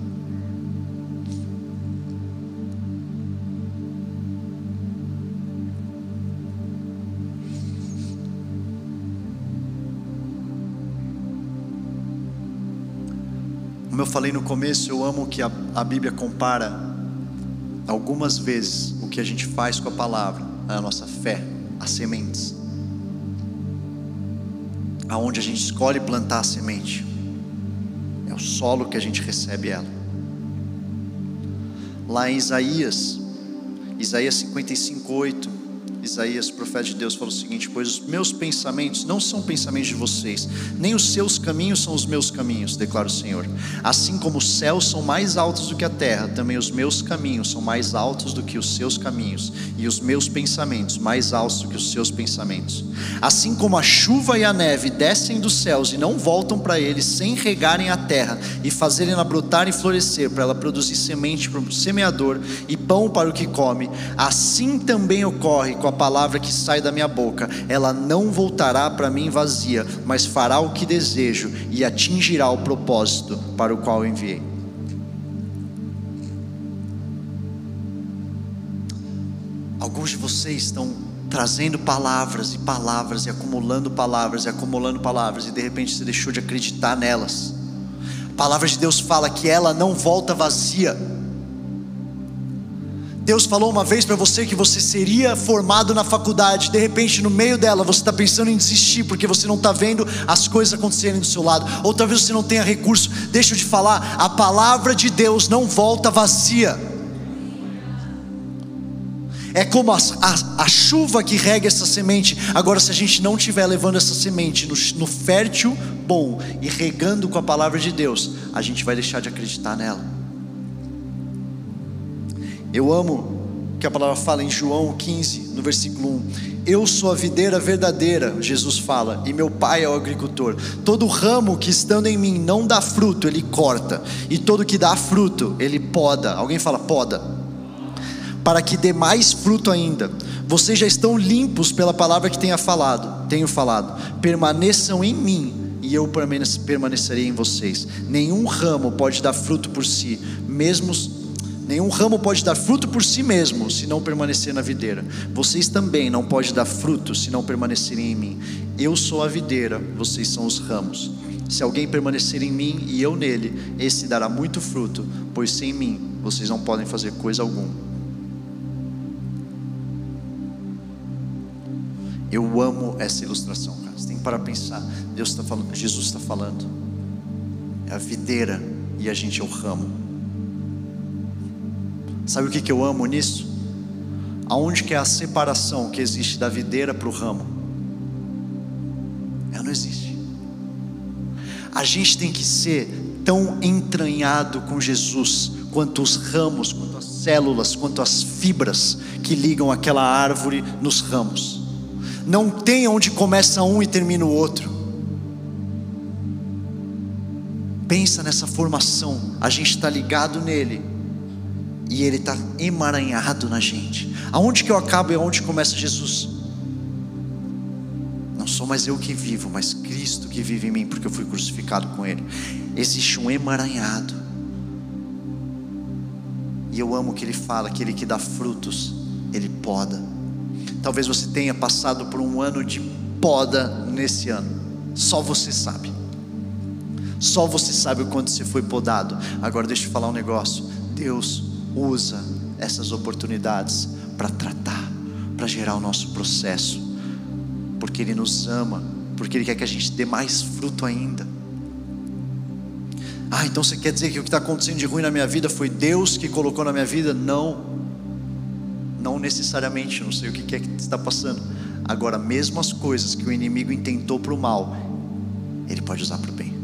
Como eu falei no começo, eu amo que a, a Bíblia compara algumas vezes o que a gente faz com a palavra, a nossa fé, as sementes. Aonde a gente escolhe plantar a semente o solo que a gente recebe ela. Lá em Isaías, Isaías 55, 8, Isaías, profeta de Deus, fala o seguinte: Pois os meus pensamentos não são pensamentos de vocês, nem os seus caminhos são os meus caminhos, declara o Senhor. Assim como os céus são mais altos do que a terra, também os meus caminhos são mais altos do que os seus caminhos, e os meus pensamentos mais altos do que os seus pensamentos. Assim como a chuva e a neve descem dos céus e não voltam para eles sem regarem a terra e fazerem-na brotar e florescer, para ela produzir semente para o semeador e pão para o que come, assim também ocorre com a palavra que sai da minha boca, ela não voltará para mim vazia, mas fará o que desejo e atingirá o propósito para o qual enviei. Alguns de vocês estão trazendo palavras e palavras e acumulando palavras e acumulando palavras e de repente você deixou de acreditar nelas. A palavra de Deus fala que ela não volta vazia Deus falou uma vez para você que você seria formado na faculdade, de repente no meio dela você está pensando em desistir porque você não está vendo as coisas acontecerem do seu lado, ou talvez você não tenha recurso. Deixa eu te falar, a palavra de Deus não volta vazia. É como a, a, a, chuva que rega essa semente. Agora, se a gente não estiver levando essa semente no, no fértil bom e regando com a palavra de Deus, a gente vai deixar de acreditar nela. Eu amo que a palavra fala em João 15, no versículo 1. Eu sou a videira verdadeira, Jesus fala, e meu pai é o agricultor. Todo ramo que estando em mim não dá fruto, ele corta, e todo que dá fruto, ele poda. Alguém fala poda? Para que dê mais fruto ainda. Vocês já estão limpos pela palavra que tenha falado, tenho falado. Permaneçam em mim e eu permanecerei em vocês. Nenhum ramo pode dar fruto por si, mesmo Nenhum ramo pode dar fruto por si mesmo, se não permanecer na videira. Vocês também não podem dar fruto se não permanecerem em mim. Eu sou a videira, vocês são os ramos. Se alguém permanecer em mim e eu nele, esse dará muito fruto, pois sem mim vocês não podem fazer coisa alguma. Eu amo essa ilustração, cara. Você tem que parar para pensar. Deus está falando, Jesus está falando. É a videira e a gente é o ramo. Sabe o que, que eu amo nisso? Aonde que é a separação que existe da videira para o ramo? Ela não existe. A gente tem que ser tão entranhado com Jesus quanto os ramos, quanto as células, quanto as fibras que ligam aquela árvore nos ramos. Não tem onde começa um e termina o outro. Pensa nessa formação, a gente está ligado nele e ele está emaranhado na gente. Aonde que eu acabo e aonde começa Jesus? Não sou mais eu que vivo, mas Cristo que vive em mim, porque eu fui crucificado com Ele. Existe um emaranhado. E eu amo que Ele fala, aquele que dá frutos, Ele poda. Talvez você tenha passado por um ano de poda nesse ano. Só você sabe. Só você sabe o quanto você foi podado. Agora deixa eu falar um negócio. Deus usa essas oportunidades para tratar, para gerar o nosso processo, porque Ele nos ama, porque Ele quer que a gente dê mais fruto ainda. Ah, então você quer dizer que o que está acontecendo de ruim na minha vida foi Deus que colocou na minha vida? Não, não necessariamente, não sei o que é que está passando. Agora, mesmo as coisas que o inimigo intentou para o mal, ele pode usar para o bem.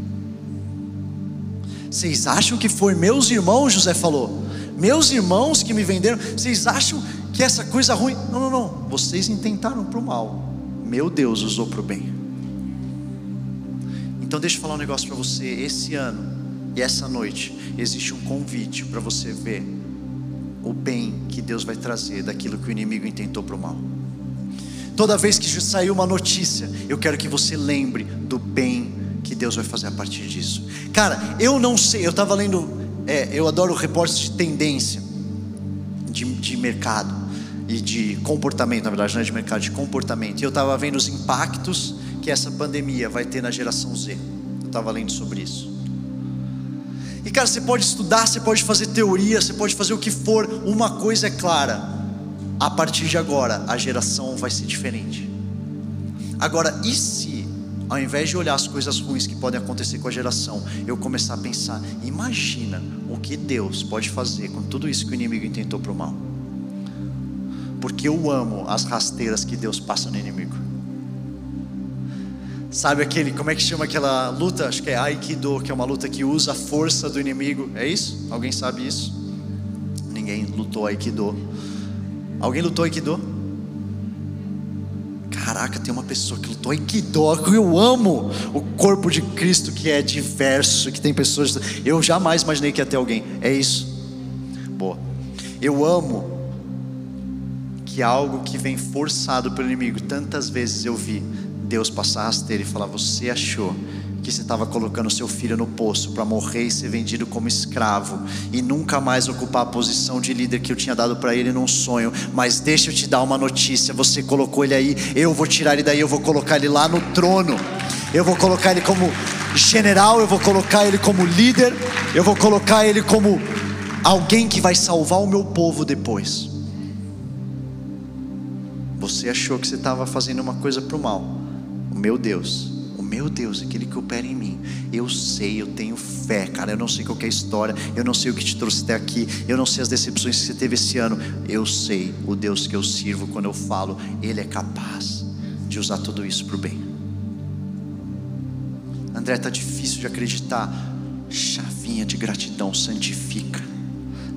Vocês acham que foi meus irmãos, José falou? Meus irmãos que me venderam, vocês acham que essa coisa ruim? Não, não, não. Vocês intentaram para o mal. Meu Deus usou para o bem. Então deixa eu falar um negócio para você. Esse ano e essa noite existe um convite para você ver o bem que Deus vai trazer daquilo que o inimigo intentou para o mal. Toda vez que saiu uma notícia, eu quero que você lembre do bem que Deus vai fazer a partir disso. Cara, eu não sei, eu estava lendo é, eu adoro reportes de tendência de, de mercado e de comportamento, na verdade, não é de mercado, de comportamento. E eu estava vendo os impactos que essa pandemia vai ter na geração Z. Eu estava lendo sobre isso. E cara, você pode estudar, você pode fazer teoria, você pode fazer o que for. Uma coisa é clara: a partir de agora, a geração vai ser diferente. Agora, e se ao invés de olhar as coisas ruins que podem acontecer com a geração, eu começar a pensar: imagina o que Deus pode fazer com tudo isso que o inimigo intentou para o mal. Porque eu amo as rasteiras que Deus passa no inimigo. Sabe aquele, como é que chama aquela luta? Acho que é Aikido, que é uma luta que usa a força do inimigo. É isso? Alguém sabe isso? Ninguém lutou Aikido. Alguém lutou Aikido? Caraca, tem uma pessoa que lutou Aikido, que eu amo o corpo de Cristo que é diverso, que tem pessoas. Eu jamais imaginei que ia ter alguém. É isso. Boa. Eu amo que algo que vem forçado pelo inimigo, tantas vezes eu vi Deus passar rasteira e falar: Você achou que você estava colocando seu filho no poço para morrer e ser vendido como escravo e nunca mais ocupar a posição de líder que eu tinha dado para ele num sonho. Mas deixa eu te dar uma notícia: você colocou ele aí, eu vou tirar ele daí, eu vou colocar ele lá no trono. Eu vou colocar ele como general, eu vou colocar ele como líder, eu vou colocar ele como alguém que vai salvar o meu povo depois. Você achou que você estava fazendo uma coisa para o mal. Meu Deus, meu Deus, aquele que opera em mim. Eu sei, eu tenho fé, cara. Eu não sei qual é a história, eu não sei o que te trouxe até aqui, eu não sei as decepções que você teve esse ano. Eu sei o Deus que eu sirvo quando eu falo, Ele é capaz de usar tudo isso para o bem. André, está difícil de acreditar. Chavinha de gratidão, santifica.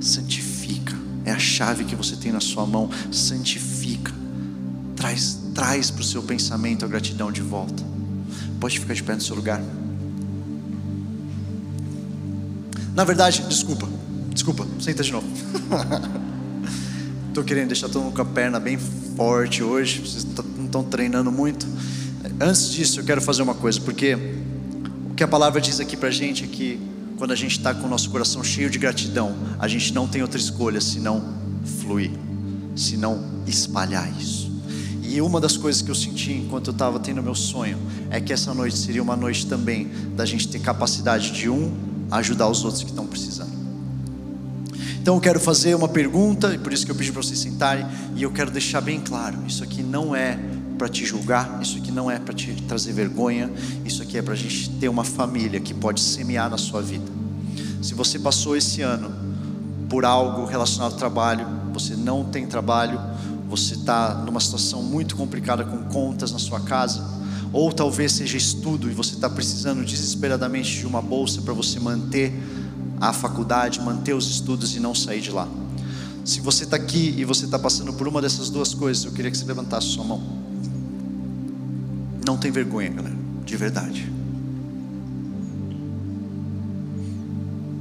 Santifica. É a chave que você tem na sua mão. Santifica. Traz, traz para o seu pensamento a gratidão de volta. Pode ficar de pé no seu lugar. Na verdade, desculpa. Desculpa, senta de novo. Estou querendo deixar todo mundo com a perna bem forte hoje. Vocês não estão treinando muito. Antes disso, eu quero fazer uma coisa, porque o que a palavra diz aqui para a gente é que quando a gente está com o nosso coração cheio de gratidão, a gente não tem outra escolha senão fluir, senão espalhar isso. E uma das coisas que eu senti enquanto eu estava tendo meu sonho é que essa noite seria uma noite também da gente ter capacidade de um ajudar os outros que estão precisando. Então eu quero fazer uma pergunta, e por isso que eu pedi para vocês sentarem, e eu quero deixar bem claro: isso aqui não é para te julgar, isso aqui não é para te trazer vergonha, isso aqui é para a gente ter uma família que pode semear na sua vida. Se você passou esse ano por algo relacionado ao trabalho, você não tem trabalho, você está numa situação muito complicada com contas na sua casa, ou talvez seja estudo e você está precisando desesperadamente de uma bolsa para você manter a faculdade, manter os estudos e não sair de lá. Se você está aqui e você está passando por uma dessas duas coisas, eu queria que você levantasse sua mão. Não tem vergonha, galera, de verdade.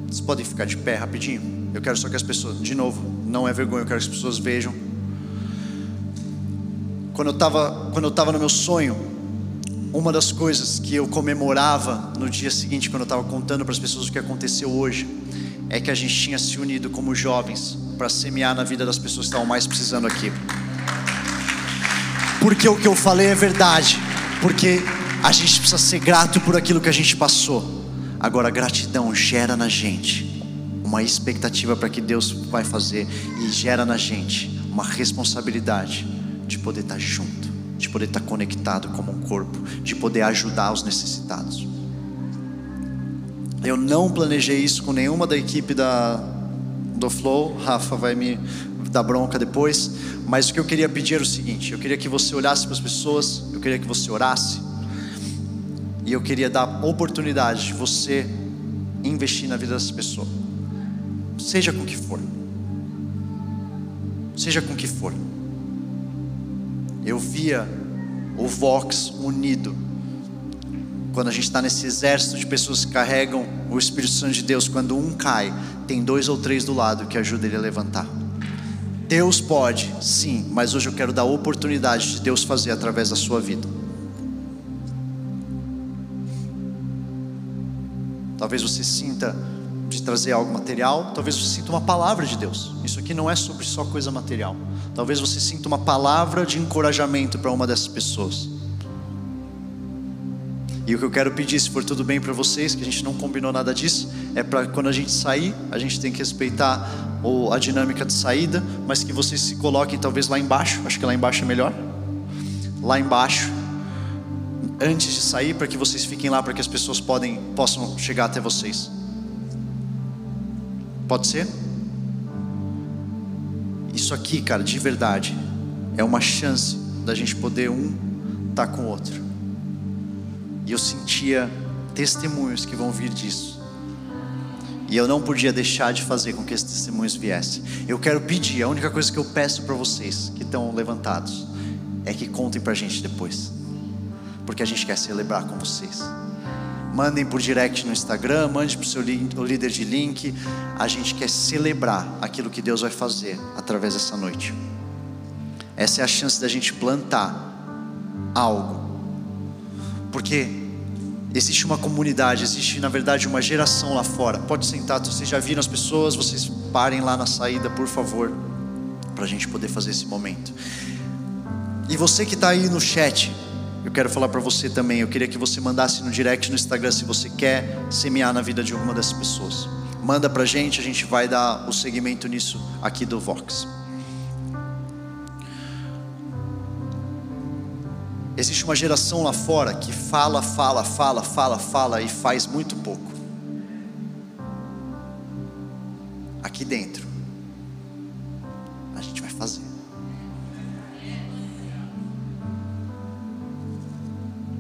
Vocês podem ficar de pé rapidinho? Eu quero só que as pessoas, de novo, não é vergonha, eu quero que as pessoas vejam. Quando eu estava, quando eu estava no meu sonho, uma das coisas que eu comemorava no dia seguinte, quando eu estava contando para as pessoas o que aconteceu hoje, é que a gente tinha se unido como jovens para semear na vida das pessoas que estavam mais precisando aqui. Porque o que eu falei é verdade porque a gente precisa ser grato por aquilo que a gente passou. Agora, gratidão gera na gente uma expectativa para que Deus vai fazer e gera na gente uma responsabilidade de poder estar junto, de poder estar conectado como um corpo, de poder ajudar os necessitados. Eu não planejei isso com nenhuma da equipe da, do Flow, Rafa vai me dar bronca depois, mas o que eu queria pedir era o seguinte: eu queria que você olhasse para as pessoas, eu queria que você orasse, e eu queria dar oportunidade de você investir na vida dessa pessoa, seja com que for, seja com que for. Eu via o Vox unido, quando a gente está nesse exército de pessoas que carregam o Espírito Santo de Deus, quando um cai, tem dois ou três do lado que ajudam ele a levantar. Deus pode, sim, mas hoje eu quero dar oportunidade de Deus fazer através da sua vida. Talvez você sinta de trazer algo material, talvez você sinta uma palavra de Deus. Isso aqui não é sobre só coisa material. Talvez você sinta uma palavra de encorajamento para uma dessas pessoas. E o que eu quero pedir, se for tudo bem para vocês, que a gente não combinou nada disso, é para quando a gente sair, a gente tem que respeitar a dinâmica de saída, mas que vocês se coloquem talvez lá embaixo, acho que lá embaixo é melhor. Lá embaixo, antes de sair, para que vocês fiquem lá, para que as pessoas podem, possam chegar até vocês. Pode ser? Isso aqui, cara, de verdade, é uma chance da gente poder um estar tá com o outro. E eu sentia testemunhos que vão vir disso. E eu não podia deixar de fazer com que esses testemunhos viessem. Eu quero pedir, a única coisa que eu peço para vocês que estão levantados é que contem para a gente depois, porque a gente quer celebrar com vocês. Mandem por direct no Instagram, mande para o seu líder de link. A gente quer celebrar aquilo que Deus vai fazer através dessa noite. Essa é a chance da gente plantar algo porque existe uma comunidade, existe na verdade uma geração lá fora. Pode sentar, vocês já viram as pessoas, vocês parem lá na saída, por favor, para a gente poder fazer esse momento. E você que está aí no chat, quero falar para você também. Eu queria que você mandasse no direct no Instagram se você quer semear na vida de alguma dessas pessoas. manda pra gente, a gente vai dar o segmento nisso aqui do Vox. Existe uma geração lá fora que fala, fala, fala, fala, fala e faz muito pouco. Aqui dentro,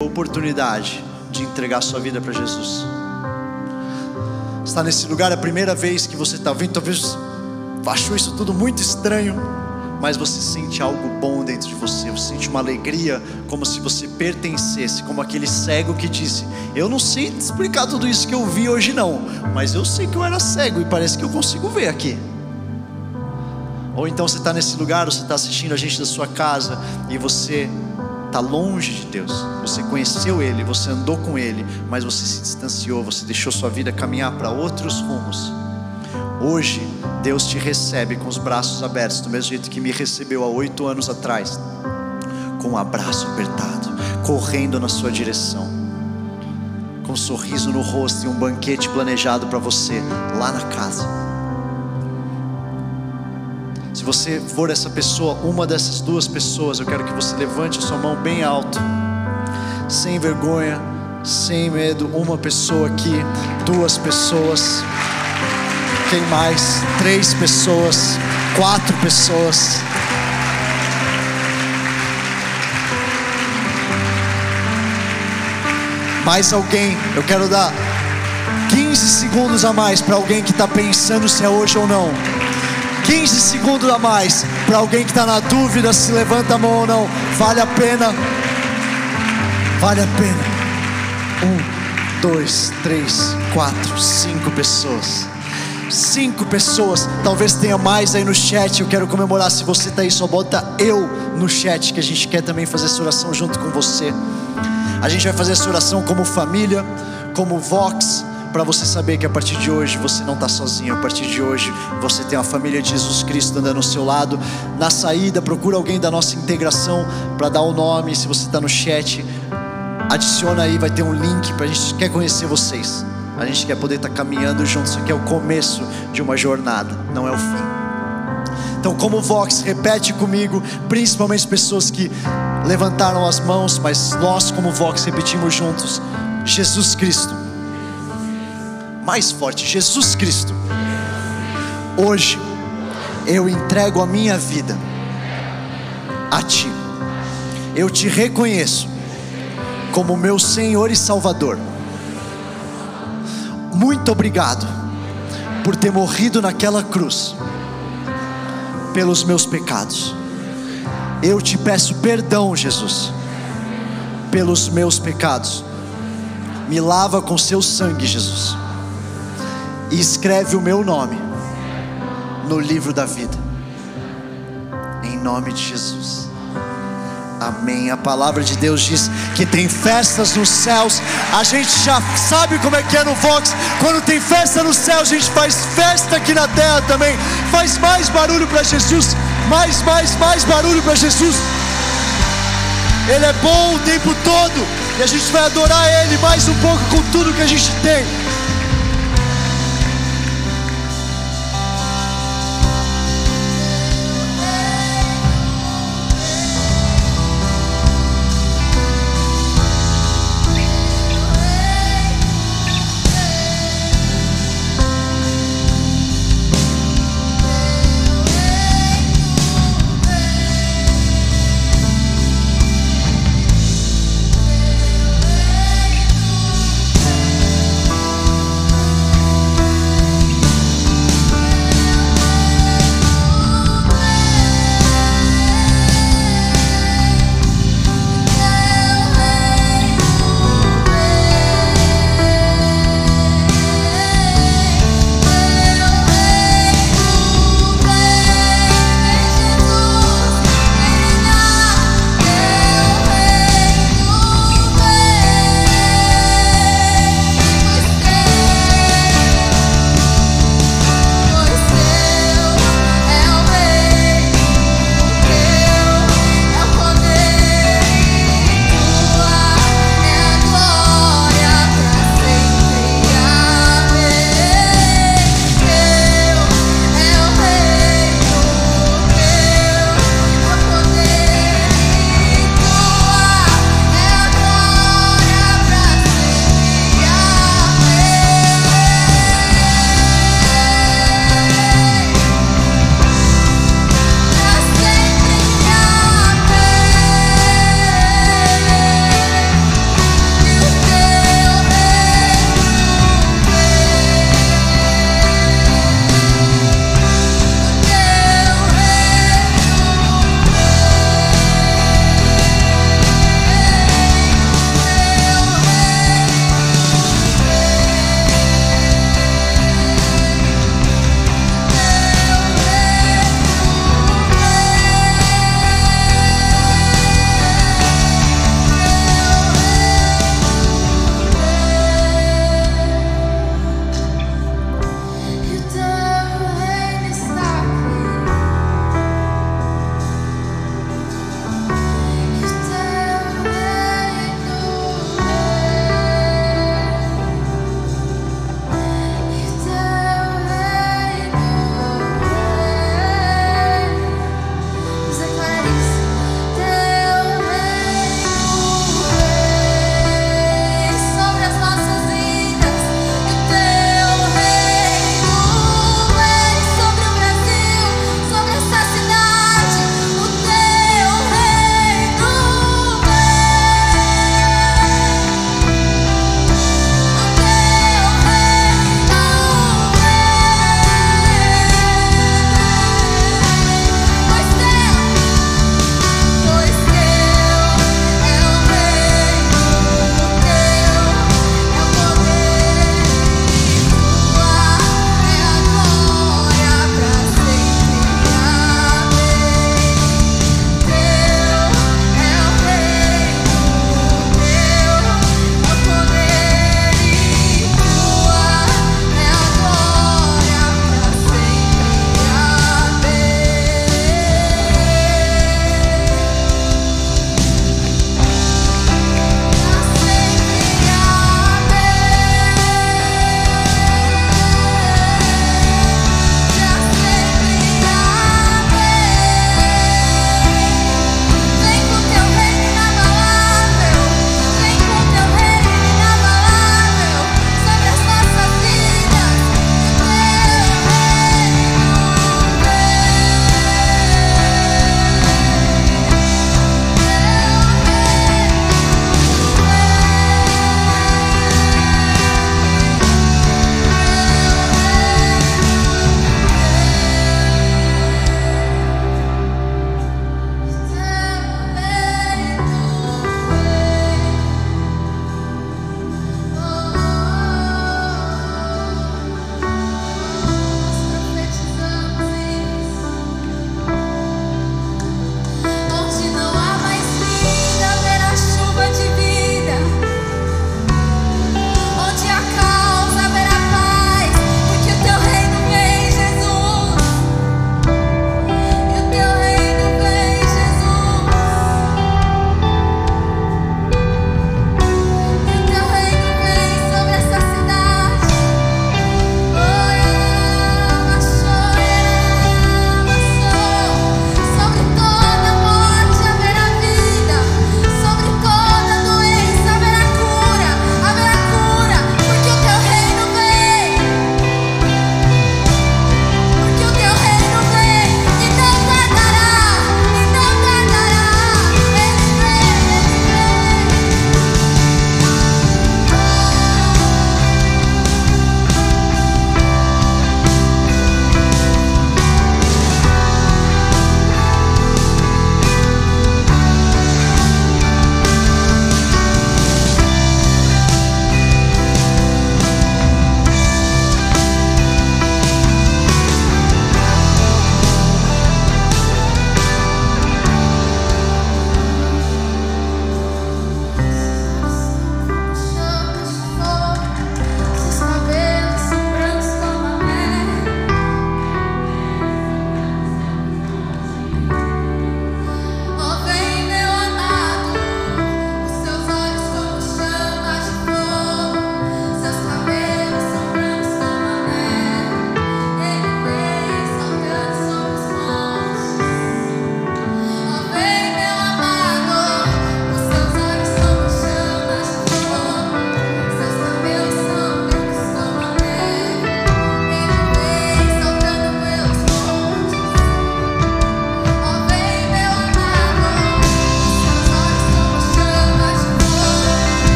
Oportunidade de entregar sua vida para Jesus. Está nesse lugar é a primeira vez que você está vindo, talvez achou isso tudo muito estranho mas você sente algo bom dentro de você, você sente uma alegria, como se você pertencesse, como aquele cego que disse: Eu não sei explicar tudo isso que eu vi hoje, não, mas eu sei que eu era cego e parece que eu consigo ver aqui. Ou então você está nesse lugar, você está assistindo a gente da sua casa e você está longe de Deus, você conheceu Ele, você andou com Ele, mas você se distanciou, você deixou sua vida caminhar para outros rumos. Hoje, Deus te recebe com os braços abertos, do mesmo jeito que me recebeu há oito anos atrás, com um abraço apertado, correndo na sua direção, com um sorriso no rosto e um banquete planejado para você lá na casa. Se você for essa pessoa, uma dessas duas pessoas, eu quero que você levante a sua mão bem alto, sem vergonha, sem medo. Uma pessoa aqui, duas pessoas. Quem mais? Três pessoas, quatro pessoas. Mais alguém? Eu quero dar 15 segundos a mais para alguém que está pensando se é hoje ou não. 15 segundos a mais para alguém que está na dúvida se levanta a mão ou não. Vale a pena. Vale a pena. Um, dois, três, quatro, cinco pessoas cinco pessoas, talvez tenha mais aí no chat. Eu quero comemorar. Se você está aí, só bota eu no chat, que a gente quer também fazer essa oração junto com você. A gente vai fazer essa oração como família, como Vox, para você saber que a partir de hoje você não está sozinho. A partir de hoje você tem a família de Jesus Cristo andando ao seu lado. Na saída, procura alguém da nossa integração para dar o nome. Se você está no chat, adiciona aí, vai ter um link para a gente quer conhecer vocês. A gente quer poder estar caminhando juntos. Isso aqui é o começo de uma jornada, não é o fim. Então, como Vox, repete comigo, principalmente pessoas que levantaram as mãos, mas nós, como Vox, repetimos juntos: Jesus Cristo. Mais forte, Jesus Cristo. Hoje, eu entrego a minha vida a Ti. Eu te reconheço como meu Senhor e Salvador muito obrigado por ter morrido naquela cruz pelos meus pecados. Eu te peço perdão, Jesus, pelos meus pecados. Me lava com seu sangue, Jesus, e escreve o meu nome no livro da vida. Em nome de Jesus. Amém. A palavra de Deus diz que tem festas nos céus. A gente já sabe como é que é no Vox. Quando tem festa no céu, a gente faz festa aqui na terra também. Faz mais barulho para Jesus. Mais, mais, mais barulho para Jesus. Ele é bom o tempo todo. E a gente vai adorar Ele mais um pouco com tudo que a gente tem.